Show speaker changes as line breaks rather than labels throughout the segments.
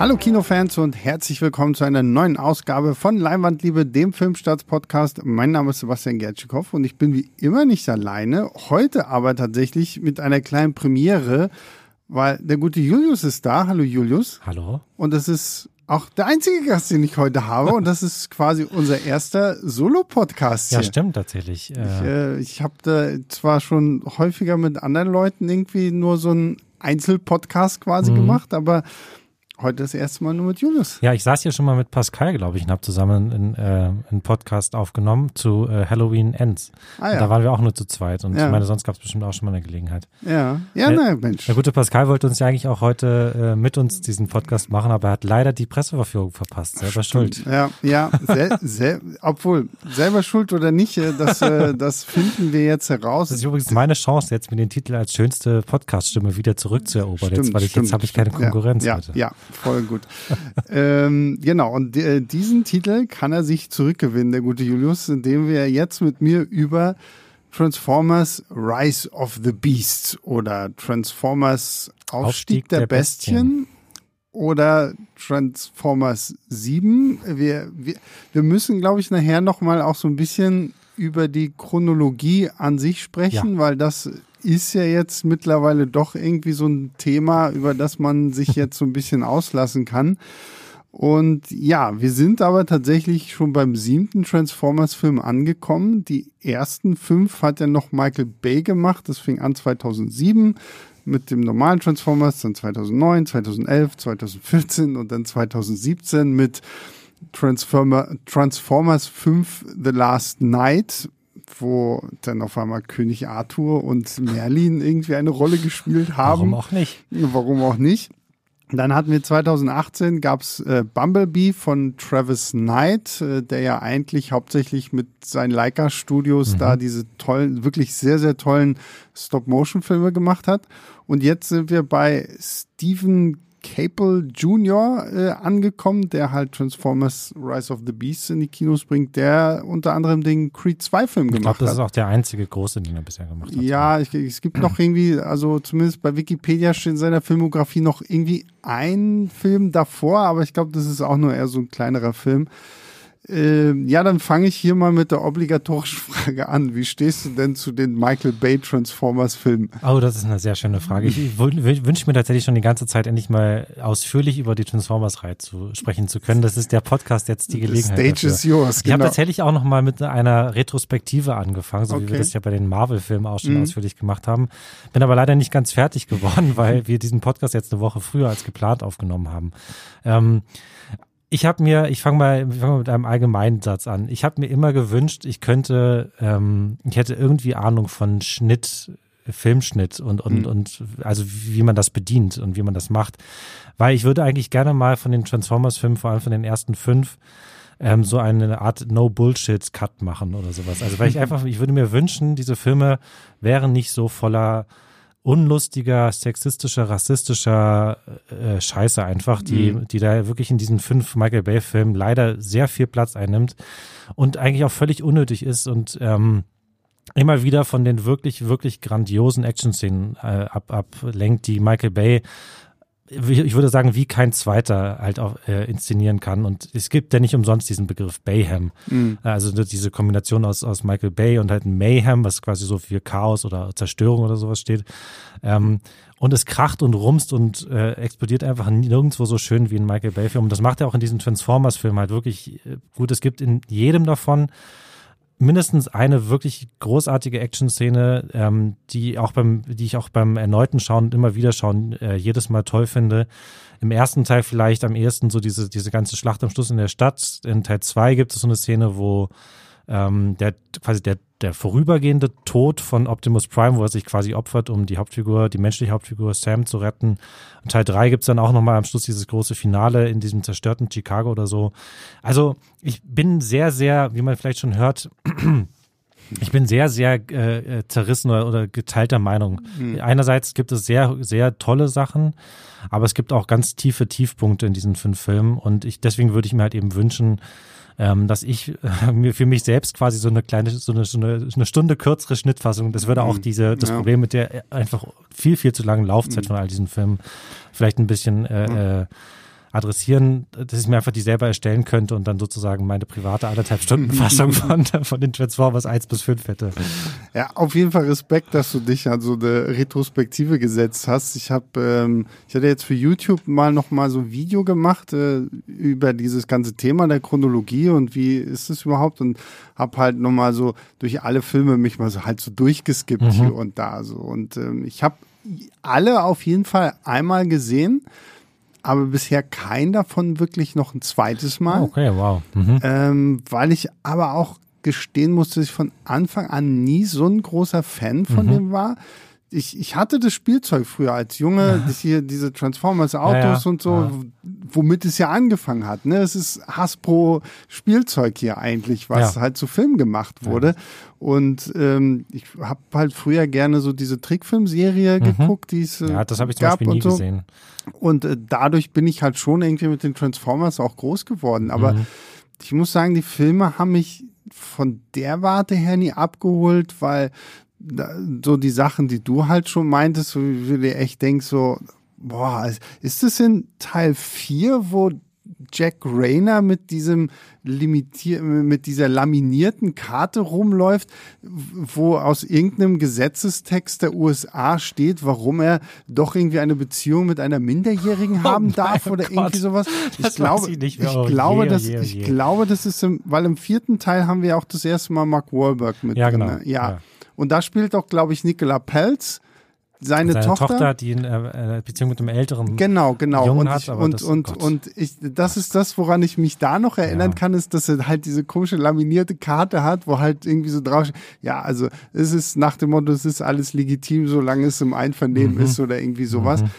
Hallo Kinofans und herzlich willkommen zu einer neuen Ausgabe von Leinwandliebe, dem Filmstarts-Podcast. Mein Name ist Sebastian Gertschikow und ich bin wie immer nicht alleine. Heute aber tatsächlich mit einer kleinen Premiere, weil der gute Julius ist da. Hallo Julius.
Hallo.
Und das ist auch der einzige Gast, den ich heute habe. Und das ist quasi unser erster Solo-Podcast.
Ja, stimmt tatsächlich.
Ich, äh, ich habe da zwar schon häufiger mit anderen Leuten irgendwie nur so einen Einzelpodcast quasi mhm. gemacht, aber Heute das erste Mal nur mit Julius.
Ja, ich saß hier schon mal mit Pascal, glaube ich, und habe zusammen einen, äh, einen Podcast aufgenommen zu äh, Halloween Ends. Ah, ja. Da waren wir auch nur zu zweit und ja. ich meine, sonst gab es bestimmt auch schon mal eine Gelegenheit.
Ja, ja, äh, na Mensch.
Der gute Pascal wollte uns ja eigentlich auch heute äh, mit uns diesen Podcast machen, aber er hat leider die Presseverführung verpasst. Selber Stimmt. schuld.
Ja, ja, sel sel obwohl, selber schuld oder nicht, äh, das, äh, das finden wir jetzt heraus.
Das ist übrigens meine Chance, jetzt mir den Titel als schönste Podcaststimme wieder zurückzuerobern. Stimmt, jetzt, weil ich, jetzt habe ich keine Konkurrenz.
Ja, ja, ja voll gut. ähm, genau, und äh, diesen Titel kann er sich zurückgewinnen, der gute Julius, indem wir jetzt mit mir über Transformers Rise of the Beasts oder Transformers Aufstieg, Aufstieg der, der, Bestien, Bestien oder Transformers 7. Wir, wir, wir müssen, glaube ich, nachher nochmal auch so ein bisschen über die Chronologie an sich sprechen, ja. weil das ist ja jetzt mittlerweile doch irgendwie so ein Thema, über das man sich jetzt so ein bisschen auslassen kann. Und ja, wir sind aber tatsächlich schon beim siebten Transformers-Film angekommen. Die ersten fünf hat ja noch Michael Bay gemacht. Das fing an 2007 mit dem normalen Transformers, dann 2009, 2011, 2014 und dann 2017 mit Transformer, Transformers 5 The Last Night wo dann auf einmal König Arthur und Merlin irgendwie eine Rolle gespielt haben.
Warum auch nicht?
Warum auch nicht? Dann hatten wir 2018 gab's äh, Bumblebee von Travis Knight, äh, der ja eigentlich hauptsächlich mit seinen Leica Studios mhm. da diese tollen, wirklich sehr, sehr tollen Stop-Motion-Filme gemacht hat. Und jetzt sind wir bei Stephen Capel Jr. Äh, angekommen, der halt Transformers Rise of the Beasts in die Kinos bringt, der unter anderem den Creed 2 Film gemacht glaub,
hat. Das ist auch der einzige große, den er bisher gemacht hat.
Ja, ich, es gibt noch irgendwie, also zumindest bei Wikipedia steht in seiner Filmografie noch irgendwie ein Film davor, aber ich glaube, das ist auch nur eher so ein kleinerer Film. Äh, ja, dann fange ich hier mal mit der obligatorischen Frage an. Wie stehst du denn zu den Michael Bay Transformers Filmen?
Oh, das ist eine sehr schöne Frage. Ich, ich wünsche mir tatsächlich schon die ganze Zeit endlich mal ausführlich über die Transformers-Reihe zu sprechen zu können. Das ist der Podcast jetzt die Gelegenheit.
The stage dafür. is yours.
Ich genau. habe tatsächlich auch noch mal mit einer Retrospektive angefangen, so okay. wie wir das ja bei den Marvel-Filmen auch schon mhm. ausführlich gemacht haben. Bin aber leider nicht ganz fertig geworden, weil wir diesen Podcast jetzt eine Woche früher als geplant aufgenommen haben. Ähm, ich habe mir, ich fange mal, ich fang mal mit einem allgemeinen Satz an. Ich habe mir immer gewünscht, ich könnte, ähm, ich hätte irgendwie Ahnung von Schnitt, Filmschnitt und, und, mhm. und also wie man das bedient und wie man das macht. Weil ich würde eigentlich gerne mal von den Transformers-Filmen, vor allem von den ersten fünf, ähm, so eine Art No-Bullshit-Cut machen oder sowas. Also weil ich einfach, ich würde mir wünschen, diese Filme wären nicht so voller unlustiger, sexistischer, rassistischer äh, Scheiße einfach, die, mhm. die da wirklich in diesen fünf Michael Bay-Filmen leider sehr viel Platz einnimmt und eigentlich auch völlig unnötig ist und ähm, immer wieder von den wirklich, wirklich grandiosen Action-Szenen äh, ab, ablenkt, die Michael Bay ich würde sagen, wie kein zweiter halt auch äh, inszenieren kann. Und es gibt ja nicht umsonst diesen Begriff Bayhem. Mhm. Also diese Kombination aus, aus Michael Bay und halt Mayhem, was quasi so für Chaos oder Zerstörung oder sowas steht. Ähm, und es kracht und rumst und äh, explodiert einfach nirgendwo so schön wie in Michael Bay-Film. Und das macht er auch in diesem Transformers-Film halt wirklich äh, gut. Es gibt in jedem davon mindestens eine wirklich großartige Action-Szene, ähm, die auch beim, die ich auch beim erneuten Schauen immer wieder schauen äh, jedes Mal toll finde. Im ersten Teil vielleicht am ehesten so diese diese ganze Schlacht am Schluss in der Stadt. In Teil zwei gibt es so eine Szene, wo ähm, der quasi der der vorübergehende Tod von Optimus Prime, wo er sich quasi opfert, um die Hauptfigur, die menschliche Hauptfigur Sam zu retten. Und Teil drei gibt's dann auch nochmal am Schluss dieses große Finale in diesem zerstörten Chicago oder so. Also ich bin sehr, sehr, wie man vielleicht schon hört, ich bin sehr, sehr äh, äh, zerrissen oder, oder geteilter Meinung. Mhm. Einerseits gibt es sehr, sehr tolle Sachen, aber es gibt auch ganz tiefe Tiefpunkte in diesen fünf Filmen und ich deswegen würde ich mir halt eben wünschen, ähm, dass ich äh, mir für mich selbst quasi so eine kleine, so eine, so eine, eine Stunde kürzere Schnittfassung, das würde auch mhm. diese, das ja. Problem mit der einfach viel, viel zu langen Laufzeit mhm. von all diesen Filmen vielleicht ein bisschen äh, äh, adressieren, dass ich mir einfach die selber erstellen könnte und dann sozusagen meine private anderthalb Stunden Fassung von, von den Transformers 1 bis 5 hätte.
Ja, auf jeden Fall Respekt, dass du dich an so eine Retrospektive gesetzt hast. Ich habe, ähm, ich hatte jetzt für YouTube mal noch mal so ein Video gemacht äh, über dieses ganze Thema der Chronologie und wie ist es überhaupt und habe halt noch mal so durch alle Filme mich mal so halt so durchgeskippt mhm. hier und da so und ähm, ich habe alle auf jeden Fall einmal gesehen aber bisher kein davon wirklich noch ein zweites Mal.
Okay, wow. Mhm.
Ähm, weil ich aber auch gestehen musste, dass ich von Anfang an nie so ein großer Fan von mhm. dem war. Ich, ich hatte das Spielzeug früher als Junge, das hier, diese Transformers Autos ja, ja. und so, ja. womit es ja angefangen hat. Ne? Es ist Hasbro Spielzeug hier eigentlich, was halt zu Film gemacht wurde. Und ähm, ich habe halt früher gerne so diese Trickfilmserie mhm. geguckt, die es
äh, Ja, das habe ich zum Beispiel nie
so.
gesehen.
Und äh, dadurch bin ich halt schon irgendwie mit den Transformers auch groß geworden. Aber mhm. ich muss sagen, die Filme haben mich von der Warte her nie abgeholt, weil so die Sachen, die du halt schon meintest, wo du dir echt denkst, so, boah, ist das in Teil 4, wo Jack Rayner mit diesem limitier mit dieser laminierten Karte rumläuft, wo aus irgendeinem Gesetzestext der USA steht, warum er doch irgendwie eine Beziehung mit einer Minderjährigen oh haben darf oder Gott. irgendwie sowas. Ich das glaube, ich, ich oh, glaube, je, dass je, ich je. glaube, das ist im, weil im vierten Teil haben wir auch das erste Mal Mark Wahlberg mit.
Ja, genau. Ja.
ja. Und da spielt auch, glaube ich, Nicola Pelz seine, seine Tochter,
Tochter, die eine äh, Beziehung mit einem älteren
genau, genau.
Jungen
und
hat,
ich, und, das, und, und ich, das ist das, woran ich mich da noch erinnern ja. kann, ist, dass er halt diese komische laminierte Karte hat, wo halt irgendwie so drauf, ja, also es ist nach dem Motto, es ist alles legitim, solange es im Einvernehmen mhm. ist oder irgendwie sowas. Mhm.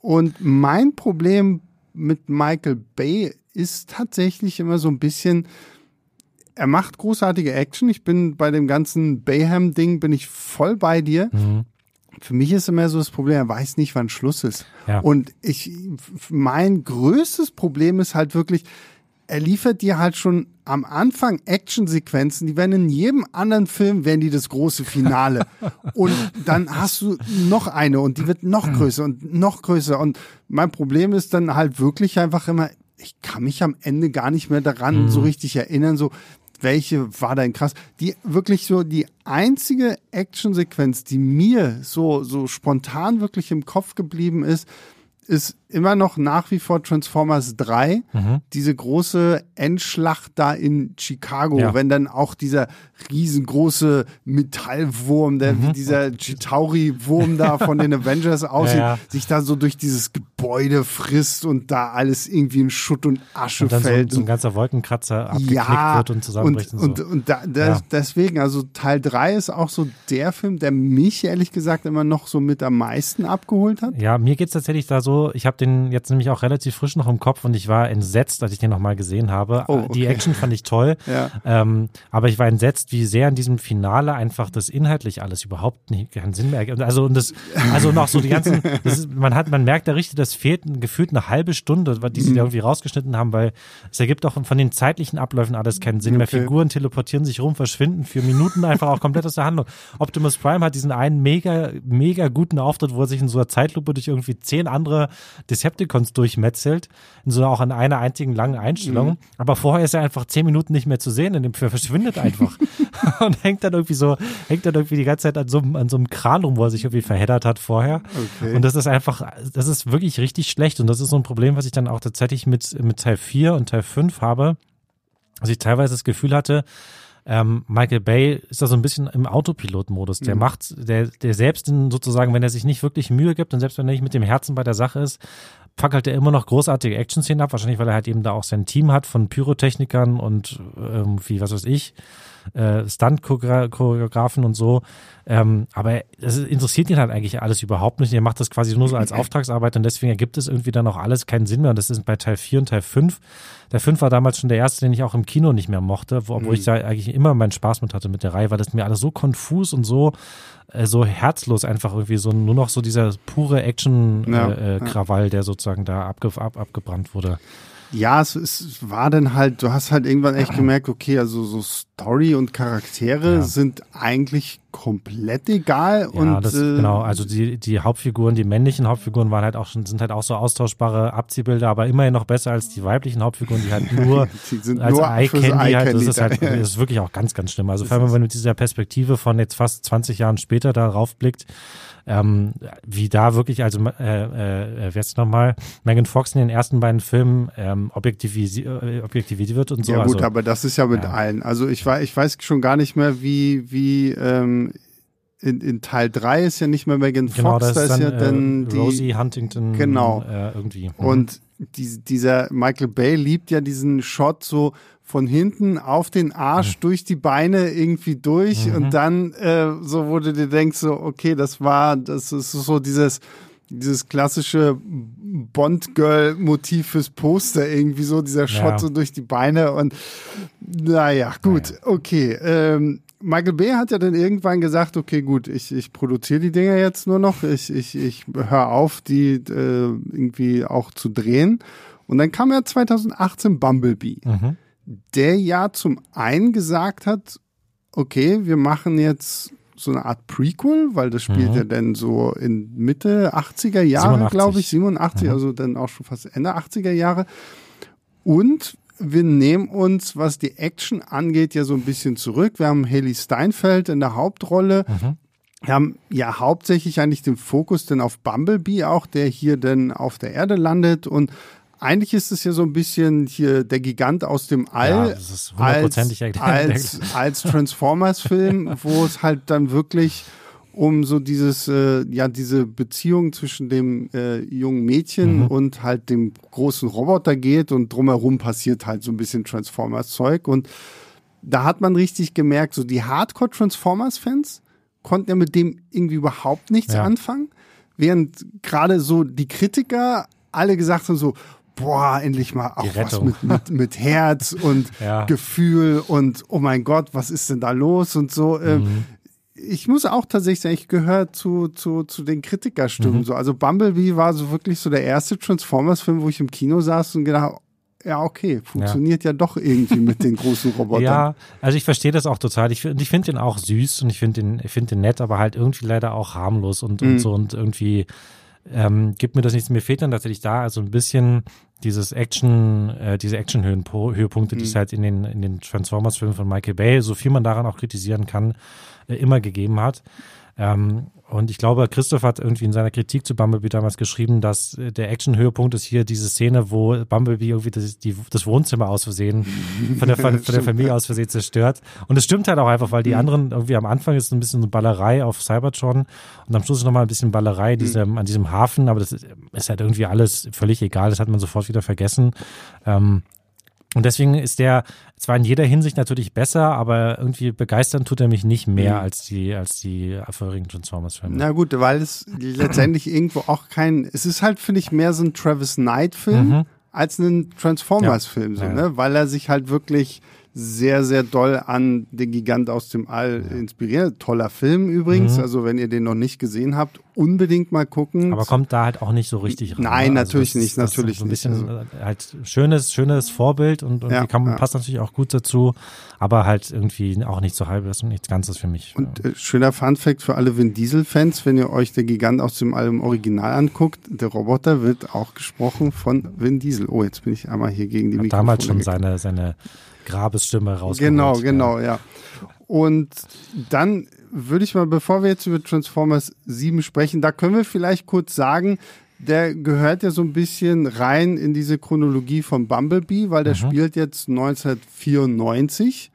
Und mein Problem mit Michael Bay ist tatsächlich immer so ein bisschen, er macht großartige Action. Ich bin bei dem ganzen Bayham-Ding bin ich voll bei dir. Mhm. Für mich ist immer so das Problem, er weiß nicht, wann Schluss ist. Ja. Und ich, mein größtes Problem ist halt wirklich, er liefert dir halt schon am Anfang Actionsequenzen, die werden in jedem anderen Film, werden die das große Finale. und dann hast du noch eine und die wird noch größer und noch größer. Und mein Problem ist dann halt wirklich einfach immer, ich kann mich am Ende gar nicht mehr daran mhm. so richtig erinnern, so welche war denn krass? Die wirklich so die einzige Actionsequenz, die mir so so spontan wirklich im Kopf geblieben ist, ist immer noch nach wie vor Transformers 3, mhm. diese große Endschlacht da in Chicago, ja. wenn dann auch dieser riesengroße Metallwurm, der mhm. wie dieser Chitauri-Wurm da von den Avengers aussieht, ja, ja. sich da so durch dieses Gebäude frisst und da alles irgendwie in Schutt und Asche und dann fällt.
So, so ein ganzer Wolkenkratzer abgeknickt wird und zusammenbricht
und, und so. Und, und da, das, deswegen, also Teil 3 ist auch so der Film, der mich ehrlich gesagt immer noch so mit am meisten abgeholt hat.
Ja, mir geht es tatsächlich da so, ich habe den jetzt nämlich auch relativ frisch noch im Kopf und ich war entsetzt, als ich den nochmal gesehen habe. Oh, okay. Die Action fand ich toll, ja. ähm, aber ich war entsetzt, wie sehr in diesem Finale einfach das inhaltlich alles überhaupt nicht keinen Sinn mehr ergibt. Also und das, also noch so die ganzen, ist, man hat, man merkt da richtig, das fehlt gefühlt eine halbe Stunde, die sie mhm. da irgendwie rausgeschnitten haben, weil es ergibt auch von den zeitlichen Abläufen alles keinen Sinn okay. mehr. Figuren teleportieren sich rum, verschwinden für Minuten einfach auch komplett aus der Handlung. Optimus Prime hat diesen einen mega, mega guten Auftritt, wo er sich in so einer Zeitlupe durch irgendwie zehn andere Decepticons durchmetzelt, so auch an einer einzigen langen Einstellung. Mhm. Aber vorher ist er einfach zehn Minuten nicht mehr zu sehen, in dem er verschwindet einfach und hängt dann irgendwie so, hängt dann irgendwie die ganze Zeit an so, an so einem Kran rum, wo er sich irgendwie verheddert hat vorher. Okay. Und das ist einfach, das ist wirklich richtig schlecht und das ist so ein Problem, was ich dann auch tatsächlich mit, mit Teil 4 und Teil 5 habe, dass ich teilweise das Gefühl hatte, ähm, Michael Bay ist da so ein bisschen im Autopilot-Modus. Der mhm. macht, der, der selbst sozusagen, wenn er sich nicht wirklich Mühe gibt und selbst wenn er nicht mit dem Herzen bei der Sache ist, fackelt er immer noch großartige Action-Szenen ab. Wahrscheinlich, weil er halt eben da auch sein Team hat von Pyrotechnikern und irgendwie, was weiß ich, äh, Stunt-Choreografen und so. Ähm, aber das interessiert ihn halt eigentlich alles überhaupt nicht. Er macht das quasi nur so als Auftragsarbeit und deswegen ergibt es irgendwie dann auch alles keinen Sinn mehr. Und das ist bei Teil 4 und Teil 5. Der 5 war damals schon der erste, den ich auch im Kino nicht mehr mochte, wo, obwohl mhm. ich da eigentlich immer meinen Spaß mit hatte mit der Reihe, weil das mir alles so konfus und so äh, so herzlos einfach irgendwie so nur noch so dieser pure Action-Krawall, ja, äh, äh, der sozusagen da abge ab, abgebrannt wurde.
Ja, es, es war dann halt, du hast halt irgendwann echt gemerkt, okay, also so Story und Charaktere ja. sind eigentlich komplett egal. Ja, und,
das, äh, genau. Also die, die Hauptfiguren, die männlichen Hauptfiguren waren halt auch schon, sind halt auch so austauschbare Abziehbilder, aber immerhin noch besser als die weiblichen Hauptfiguren, die halt nur die als Eye-Candy halt, das ist halt, das ist wirklich auch ganz, ganz schlimm. Also vor allem, wenn man mit dieser Perspektive von jetzt fast 20 Jahren später darauf blickt, ähm, wie da wirklich, also äh, äh, wer ist nochmal, Megan Fox in den ersten beiden Filmen ähm, objektivisi äh, objektiviert wird und so.
Ja gut,
also,
aber das ist ja mit ja. allen. Also ich weiß, ich weiß schon gar nicht mehr, wie, wie ähm, in, in Teil 3 ist ja nicht mehr Megan
genau,
Fox,
da ist,
da ist
dann,
ja dann
äh, Rosie Huntington
genau.
Äh, irgendwie.
Mhm. Und die, dieser Michael Bay liebt ja diesen Shot so von hinten auf den Arsch mhm. durch die Beine irgendwie durch mhm. und dann äh, so wurde dir denkst so okay das war das ist so dieses dieses klassische Bond Girl Motiv fürs Poster irgendwie so dieser Shot ja. so durch die Beine und naja gut naja. okay ähm, Michael Bay hat ja dann irgendwann gesagt, okay, gut, ich, ich produziere die Dinger jetzt nur noch, ich, ich, ich höre auf, die äh, irgendwie auch zu drehen. Und dann kam ja 2018 Bumblebee. Mhm der ja zum einen gesagt hat, okay, wir machen jetzt so eine Art Prequel, weil das spielt mhm. ja dann so in Mitte 80er Jahre, glaube ich, 87, mhm. also dann auch schon fast Ende 80er Jahre. Und wir nehmen uns, was die Action angeht, ja so ein bisschen zurück. Wir haben Haley Steinfeld in der Hauptrolle. Mhm. Wir haben ja hauptsächlich eigentlich den Fokus dann auf Bumblebee auch, der hier dann auf der Erde landet und eigentlich ist es ja so ein bisschen hier der Gigant aus dem All ja,
das ist hundertprozentig
als, als, als Transformers-Film, wo es halt dann wirklich um so dieses, äh, ja, diese Beziehung zwischen dem äh, jungen Mädchen mhm. und halt dem großen Roboter geht und drumherum passiert halt so ein bisschen Transformers-Zeug und da hat man richtig gemerkt, so die Hardcore-Transformers-Fans konnten ja mit dem irgendwie überhaupt nichts ja. anfangen, während gerade so die Kritiker alle gesagt haben so, boah, endlich mal auch was mit, mit, mit Herz und ja. Gefühl und oh mein Gott, was ist denn da los und so. Ähm, mhm. Ich muss auch tatsächlich sagen, ich gehöre zu, zu, zu den Kritikerstimmen. Mhm. So. Also Bumblebee war so wirklich so der erste Transformers-Film, wo ich im Kino saß und gedacht, ja, okay, funktioniert ja, ja doch irgendwie mit den großen Robotern.
Ja, also ich verstehe das auch total. Ich, ich finde den auch süß und ich finde den, ich finde den nett, aber halt irgendwie leider auch harmlos und, und mhm. so und irgendwie ähm, gibt mir das nichts. Mir fehlt dann tatsächlich da also ein bisschen dieses Action, äh, diese Action-Höhepunkte, mhm. die es halt in den, in den Transformers-Filmen von Michael Bay, so viel man daran auch kritisieren kann, äh, immer gegeben hat. Ähm, und ich glaube, Christoph hat irgendwie in seiner Kritik zu Bumblebee damals geschrieben, dass äh, der Action-Höhepunkt ist hier diese Szene, wo Bumblebee irgendwie das, die, das Wohnzimmer aus Versehen von der, von, der Familie aus Versehen zerstört. Und es stimmt halt auch einfach, weil die mhm. anderen irgendwie am Anfang ist ein bisschen so Ballerei auf Cybertron und am Schluss ist nochmal ein bisschen Ballerei diese, an diesem Hafen, aber das ist, ist, halt irgendwie alles völlig egal, das hat man sofort wieder vergessen. Ähm, und deswegen ist der zwar in jeder Hinsicht natürlich besser, aber irgendwie begeistern tut er mich nicht mehr mhm. als die, als die vorherigen Transformers-Filme.
Na gut, weil es letztendlich irgendwo auch kein, es ist halt, finde ich, mehr so ein Travis Knight-Film mhm. als ein Transformers-Film, so, ja. ne? Weil er sich halt wirklich sehr, sehr doll an den Gigant aus dem All ja. inspiriert. Toller Film übrigens. Mhm. Also wenn ihr den noch nicht gesehen habt, unbedingt mal gucken.
Aber kommt da halt auch nicht so richtig
rein. Nein, ne? also natürlich nicht, natürlich so ein
bisschen
nicht.
Also halt schönes, schönes Vorbild und, und ja, kann, ja. passt natürlich auch gut dazu, aber halt irgendwie auch nicht so halbes und nichts Ganzes für mich.
Und äh, schöner Funfact für alle Vin Diesel-Fans, wenn ihr euch der Gigant aus dem All im Original anguckt, der Roboter wird auch gesprochen von Vin Diesel. Oh, jetzt bin ich einmal hier gegen die
Mikrofone. Damals schon seine, seine Grabesstimme rausgeholt.
Genau, genau, ja. Und dann würde ich mal, bevor wir jetzt über Transformers 7 sprechen, da können wir vielleicht kurz sagen, der gehört ja so ein bisschen rein in diese Chronologie von Bumblebee, weil der mhm. spielt jetzt 1994.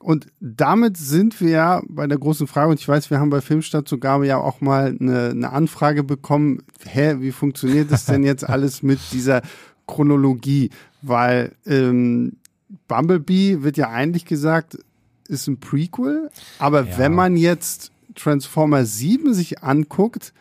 Und damit sind wir ja bei der großen Frage, und ich weiß, wir haben bei Filmstadt sogar ja auch mal eine, eine Anfrage bekommen, hä, wie funktioniert das denn jetzt alles mit dieser Chronologie? Weil ähm, Bumblebee wird ja eigentlich gesagt, ist ein Prequel, aber ja. wenn man jetzt Transformer 7 sich anguckt,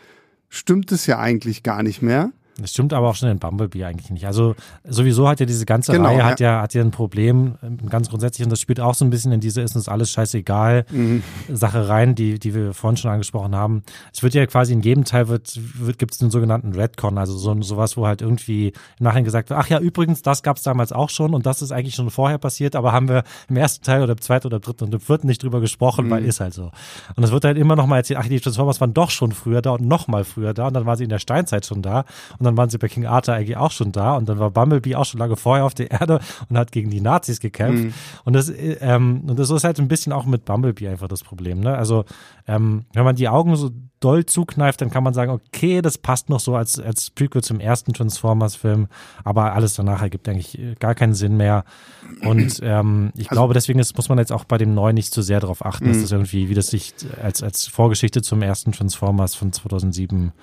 stimmt es ja eigentlich gar nicht mehr.
Das stimmt aber auch schon in Bumblebee eigentlich nicht. Also sowieso hat ja diese ganze genau, Reihe hat ja hat ja ein Problem, ganz grundsätzlich, und das spielt auch so ein bisschen in diese ist uns alles scheißegal mhm. Sache rein, die, die wir vorhin schon angesprochen haben. Es wird ja quasi in jedem Teil wird, wird gibt es den sogenannten Redcon, also so sowas, wo halt irgendwie im Nachhinein gesagt wird, ach ja, übrigens, das gab es damals auch schon und das ist eigentlich schon vorher passiert, aber haben wir im ersten Teil oder im zweiten oder dritten und im vierten nicht drüber gesprochen, mhm. weil ist halt so. Und es wird halt immer noch mal erzählt, ach, die Transformers waren doch schon früher da und noch mal früher da und dann waren sie in der Steinzeit schon da und dann waren sie bei King Arthur eigentlich auch schon da und dann war Bumblebee auch schon lange vorher auf der Erde und hat gegen die Nazis gekämpft. Mhm. Und das, ähm, und das ist halt ein bisschen auch mit Bumblebee einfach das Problem. Ne? Also ähm, wenn man die Augen so doll zukneift, dann kann man sagen, okay, das passt noch so als, als Prequel zum ersten Transformers-Film, aber alles danach ergibt eigentlich gar keinen Sinn mehr. Und ähm, ich also, glaube, deswegen ist, muss man jetzt auch bei dem neuen nicht zu sehr darauf achten, dass mhm. das irgendwie, wie das sich als, als Vorgeschichte zum ersten Transformers von 2007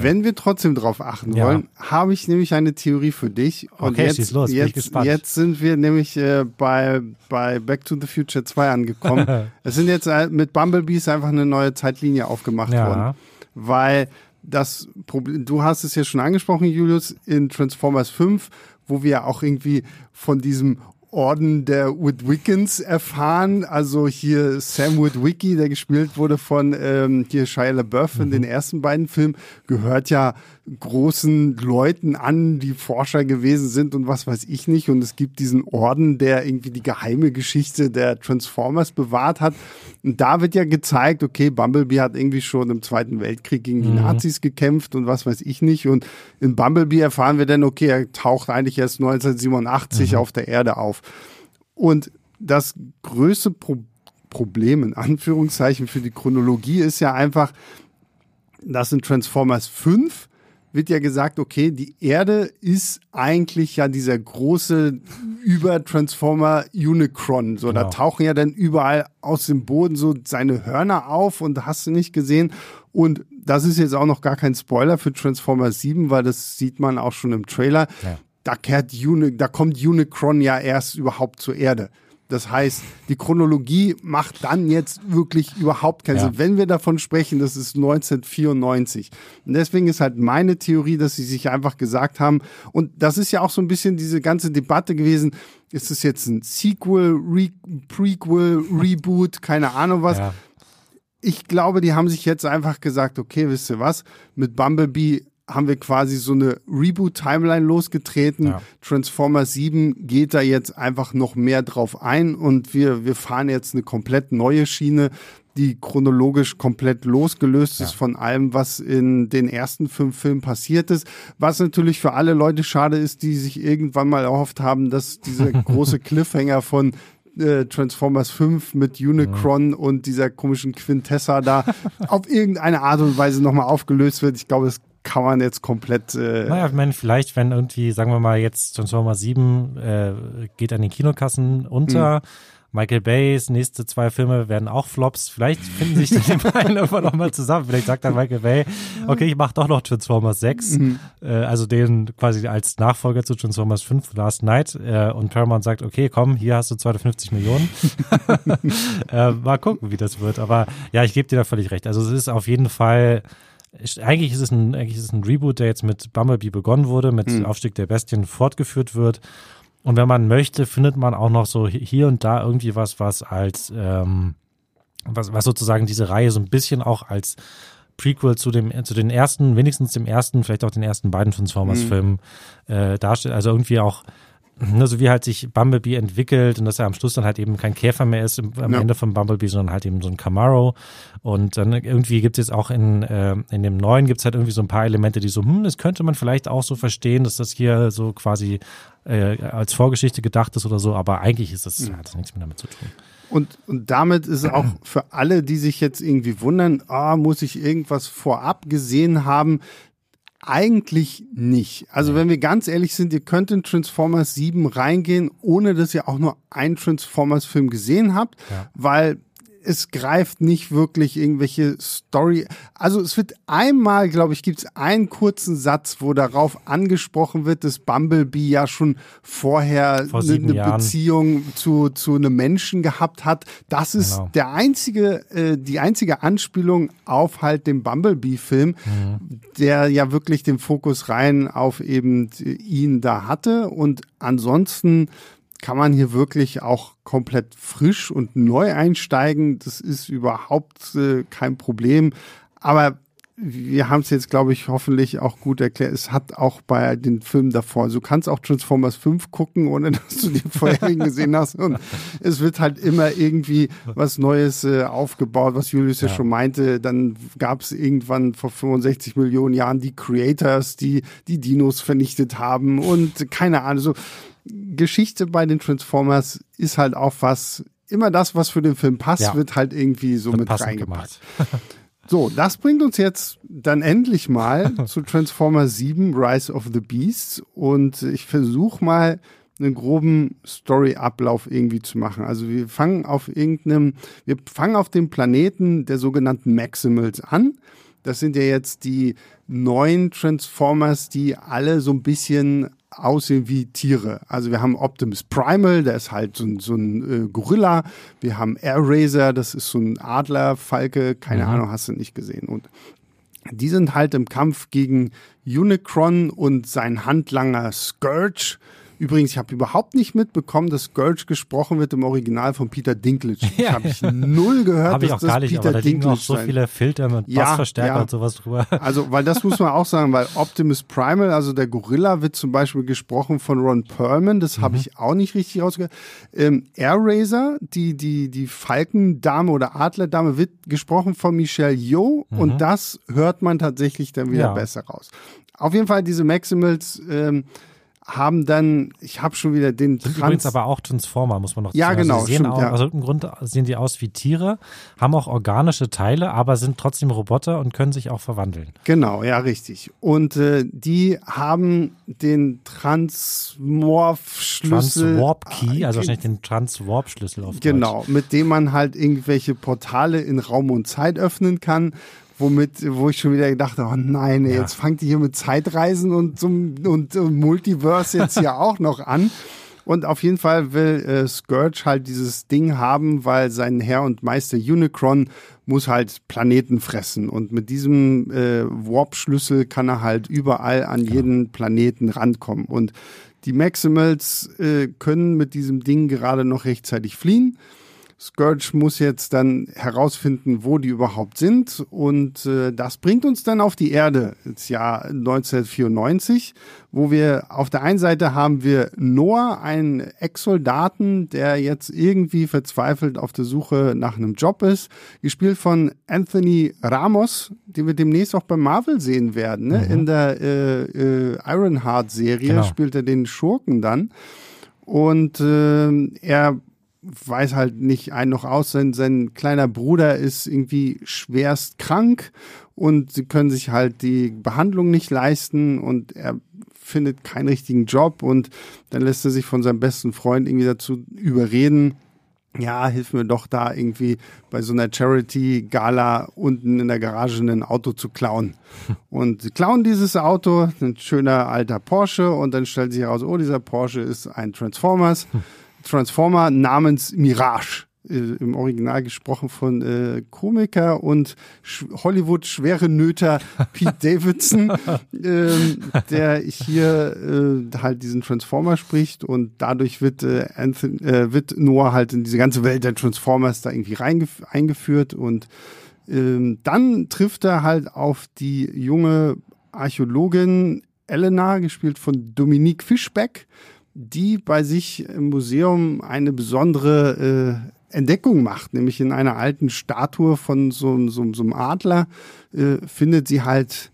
wenn wir trotzdem drauf achten ja. wollen, habe ich nämlich eine Theorie für dich. Und okay, jetzt, los, jetzt, jetzt sind wir nämlich äh, bei, bei Back to the Future 2 angekommen. es sind jetzt äh, mit Bumblebees einfach eine neue Zeitlinie aufgemacht ja. worden. Weil das Problem, du hast es ja schon angesprochen, Julius, in Transformers 5, wo wir auch irgendwie von diesem Orden der Woodwickens erfahren. Also hier Sam Woodwicki, der gespielt wurde von ähm, hier Shia LaBeouf in mhm. den ersten beiden Filmen, gehört ja großen Leuten an, die Forscher gewesen sind und was weiß ich nicht. Und es gibt diesen Orden, der irgendwie die geheime Geschichte der Transformers bewahrt hat. Und da wird ja gezeigt, okay, Bumblebee hat irgendwie schon im Zweiten Weltkrieg gegen die mhm. Nazis gekämpft und was weiß ich nicht. Und in Bumblebee erfahren wir dann, okay, er taucht eigentlich erst 1987 mhm. auf der Erde auf. Und das größte Pro Problem in Anführungszeichen für die Chronologie ist ja einfach, dass in Transformers 5 wird ja gesagt, okay, die Erde ist eigentlich ja dieser große Über-Transformer Unicron. So, genau. da tauchen ja dann überall aus dem Boden so seine Hörner auf und hast du nicht gesehen. Und das ist jetzt auch noch gar kein Spoiler für Transformers 7, weil das sieht man auch schon im Trailer. Ja. Da kehrt Uni, da kommt Unicron ja erst überhaupt zur Erde. Das heißt, die Chronologie macht dann jetzt wirklich überhaupt keinen ja. Sinn. Wenn wir davon sprechen, das ist 1994. Und deswegen ist halt meine Theorie, dass sie sich einfach gesagt haben, und das ist ja auch so ein bisschen diese ganze Debatte gewesen, ist es jetzt ein Sequel, Re Prequel, Reboot, keine Ahnung was. Ja. Ich glaube, die haben sich jetzt einfach gesagt, okay, wisst ihr was, mit Bumblebee haben wir quasi so eine Reboot-Timeline losgetreten. Ja. Transformers 7 geht da jetzt einfach noch mehr drauf ein und wir, wir fahren jetzt eine komplett neue Schiene, die chronologisch komplett losgelöst ja. ist von allem, was in den ersten fünf Filmen passiert ist. Was natürlich für alle Leute schade ist, die sich irgendwann mal erhofft haben, dass dieser große Cliffhanger von äh, Transformers 5 mit Unicron mhm. und dieser komischen Quintessa da auf irgendeine Art und Weise nochmal aufgelöst wird. Ich glaube, es kann man jetzt komplett. Äh
naja, ich meine, vielleicht, wenn irgendwie, sagen wir mal, jetzt Transformers 7 äh, geht an den Kinokassen unter. Mhm. Michael Bays nächste zwei Filme werden auch Flops. Vielleicht finden sich die beiden irgendwann nochmal zusammen. Vielleicht sagt dann Michael Bay, okay, ich mache doch noch Transformers 6, mhm. äh, also den quasi als Nachfolger zu Transformers 5 Last Night. Äh, und Paramount sagt, okay, komm, hier hast du 250 Millionen. äh, mal gucken, wie das wird. Aber ja, ich gebe dir da völlig recht. Also es ist auf jeden Fall eigentlich ist es ein, eigentlich ist es ein Reboot, der jetzt mit Bumblebee begonnen wurde, mit mhm. Aufstieg der Bestien fortgeführt wird. Und wenn man möchte, findet man auch noch so hier und da irgendwie was, was als, ähm, was, was sozusagen diese Reihe so ein bisschen auch als Prequel zu dem, zu den ersten, wenigstens dem ersten, vielleicht auch den ersten beiden Transformers-Filmen mhm. äh, darstellt. Also irgendwie auch ne, so wie halt sich Bumblebee entwickelt und dass er am Schluss dann halt eben kein Käfer mehr ist im, am ja. Ende von Bumblebee, sondern halt eben so ein Camaro. Und dann irgendwie gibt es jetzt auch in, äh, in dem neuen gibt es halt irgendwie so ein paar Elemente, die so, hm, das könnte man vielleicht auch so verstehen, dass das hier so quasi äh, als Vorgeschichte gedacht ist oder so, aber eigentlich ist das, hat das nichts mehr damit zu tun.
Und, und damit ist auch für alle, die sich jetzt irgendwie wundern, ah, muss ich irgendwas vorab gesehen haben, eigentlich nicht. Also wenn wir ganz ehrlich sind, ihr könnt in Transformers 7 reingehen, ohne dass ihr auch nur einen Transformers-Film gesehen habt, ja. weil es greift nicht wirklich irgendwelche Story. Also es wird einmal, glaube ich, gibt es einen kurzen Satz, wo darauf angesprochen wird, dass Bumblebee ja schon vorher
Vor
eine, eine
Jahren.
Beziehung zu, zu einem Menschen gehabt hat. Das ist
Genau.
der einzige, äh, die einzige Anspielung auf halt den Bumblebee-Film,
Mhm.
der ja wirklich den Fokus rein auf eben ihn da hatte. Und ansonsten kann man hier wirklich auch komplett frisch und neu einsteigen. Das ist überhaupt äh, kein Problem. Aber wir haben es jetzt, glaube ich, hoffentlich auch gut erklärt. Es hat auch bei den Filmen davor, also du kannst auch Transformers 5 gucken, ohne dass du die vorherigen gesehen hast. Und es wird halt immer irgendwie was Neues äh, aufgebaut, was Julius ja,
Ja.
schon meinte. Dann gab es irgendwann vor 65 Millionen Jahren die Creators, die die Dinos vernichtet haben und keine Ahnung. So Geschichte bei den Transformers ist halt auch was, immer das, was für den Film passt,
Ja.
wird halt irgendwie so mit
passend
reingepackt.
gemacht.
So, das bringt uns jetzt dann endlich mal zu Transformers 7 Rise of the Beasts und ich versuche mal einen groben Story-Ablauf irgendwie zu machen. Also wir fangen auf irgendeinem, wir fangen auf dem Planeten der sogenannten Maximals an. Das sind ja jetzt die neuen Transformers, die alle so ein bisschen aussehen wie Tiere. Also wir haben Optimus Primal, der ist halt so ein, so ein äh, Gorilla. Wir haben Air Razor, das ist so ein Adler, Falke, keine Ahnung, hast du nicht gesehen. Und die sind halt im Kampf gegen Unicron und sein Handlanger Scourge. Übrigens, ich habe überhaupt nicht mitbekommen, dass Scourge gesprochen wird im Original von Peter Dinklage. Ich
Ja.
habe ich null gehört,
Habe ich
dass
auch
das
gar nicht,
Peter
aber da liegen auch
Dinklage
so viele Filter mit
Ja,
Bassverstärker
ja.
und sowas drüber.
also, weil das muss man auch sagen, weil Optimus Primal, also der Gorilla, wird zum Beispiel gesprochen von Ron Perlman, das
Mhm.
habe ich auch nicht richtig rausgehört. Ähm, Air Razor, die, die, die Falkendame oder Adlerdame, wird gesprochen von Michelle Yeoh und das hört man tatsächlich dann wieder
Mhm. Ja.
besser raus. Auf jeden Fall, diese Maximals ähm, haben dann, ich habe schon wieder den
Sind
Trans
übrigens aber auch Transformer, muss man noch
Ja,
sagen.
genau,
Also
stimmt,
auch,
ja.
Aus irgendeinem Grund sehen die aus wie Tiere, haben auch organische Teile, aber sind trotzdem Roboter und können sich auch verwandeln.
Genau, ja, richtig. Und äh, die haben den Transmorph-Schlüssel.
Transwarp Key,
Ah,
also wahrscheinlich den Transwarp Schlüssel auf Deutsch.
Genau, mit dem man halt irgendwelche Portale in Raum und Zeit öffnen kann. Womit, wo ich schon wieder gedacht habe, oh nein, ey,
Ja.
jetzt fangt ihr hier mit Zeitreisen und, zum, und, und Multiverse jetzt hier auch noch an. Und auf jeden Fall will äh, Scourge halt dieses Ding haben, weil sein Herr und Meister Unicron muss halt Planeten fressen. Und mit diesem äh, Warp-Schlüssel kann er halt überall an jeden Planeten rankommen. Und die Maximals äh, können mit diesem Ding gerade noch rechtzeitig fliehen. Scourge muss jetzt dann herausfinden, wo die überhaupt sind. Und äh, das bringt uns dann auf die Erde ins Jahr 1994, wo wir auf der einen Seite haben wir Noah, einen Ex-Soldaten, der jetzt irgendwie verzweifelt auf der Suche nach einem Job ist, gespielt von Anthony Ramos, den wir demnächst auch bei Marvel sehen werden. Ne? In der äh, äh, Ironheart-Serie
Genau.
spielt er den Schurken dann. Und äh, er weiß halt nicht ein noch aus, sein, sein kleiner Bruder ist irgendwie schwerst krank und sie können sich halt die Behandlung nicht leisten und er findet keinen richtigen Job und dann lässt er sich von seinem besten Freund irgendwie dazu überreden, ja, hilf mir doch da irgendwie bei so einer Charity-Gala unten in der Garage ein Auto zu klauen. Und sie klauen dieses Auto, ein schöner alter Porsche, und dann stellt sich heraus, oh, dieser Porsche ist ein Transformers, Transformer namens Mirage. Äh, Im Original gesprochen von äh, Komiker und Sch Hollywood-schwere Nöter Pete Davidson, ähm, der hier äh, halt diesen Transformer spricht und dadurch wird, äh, Anthony, äh, wird Noah halt in diese ganze Welt der Transformers da irgendwie eingeführt und ähm, dann trifft er halt auf die junge Archäologin Elena, gespielt von Dominique Fischbeck, die bei sich im Museum eine besondere äh, Entdeckung macht, nämlich in einer alten Statue von so, so, so einem Adler äh, findet sie halt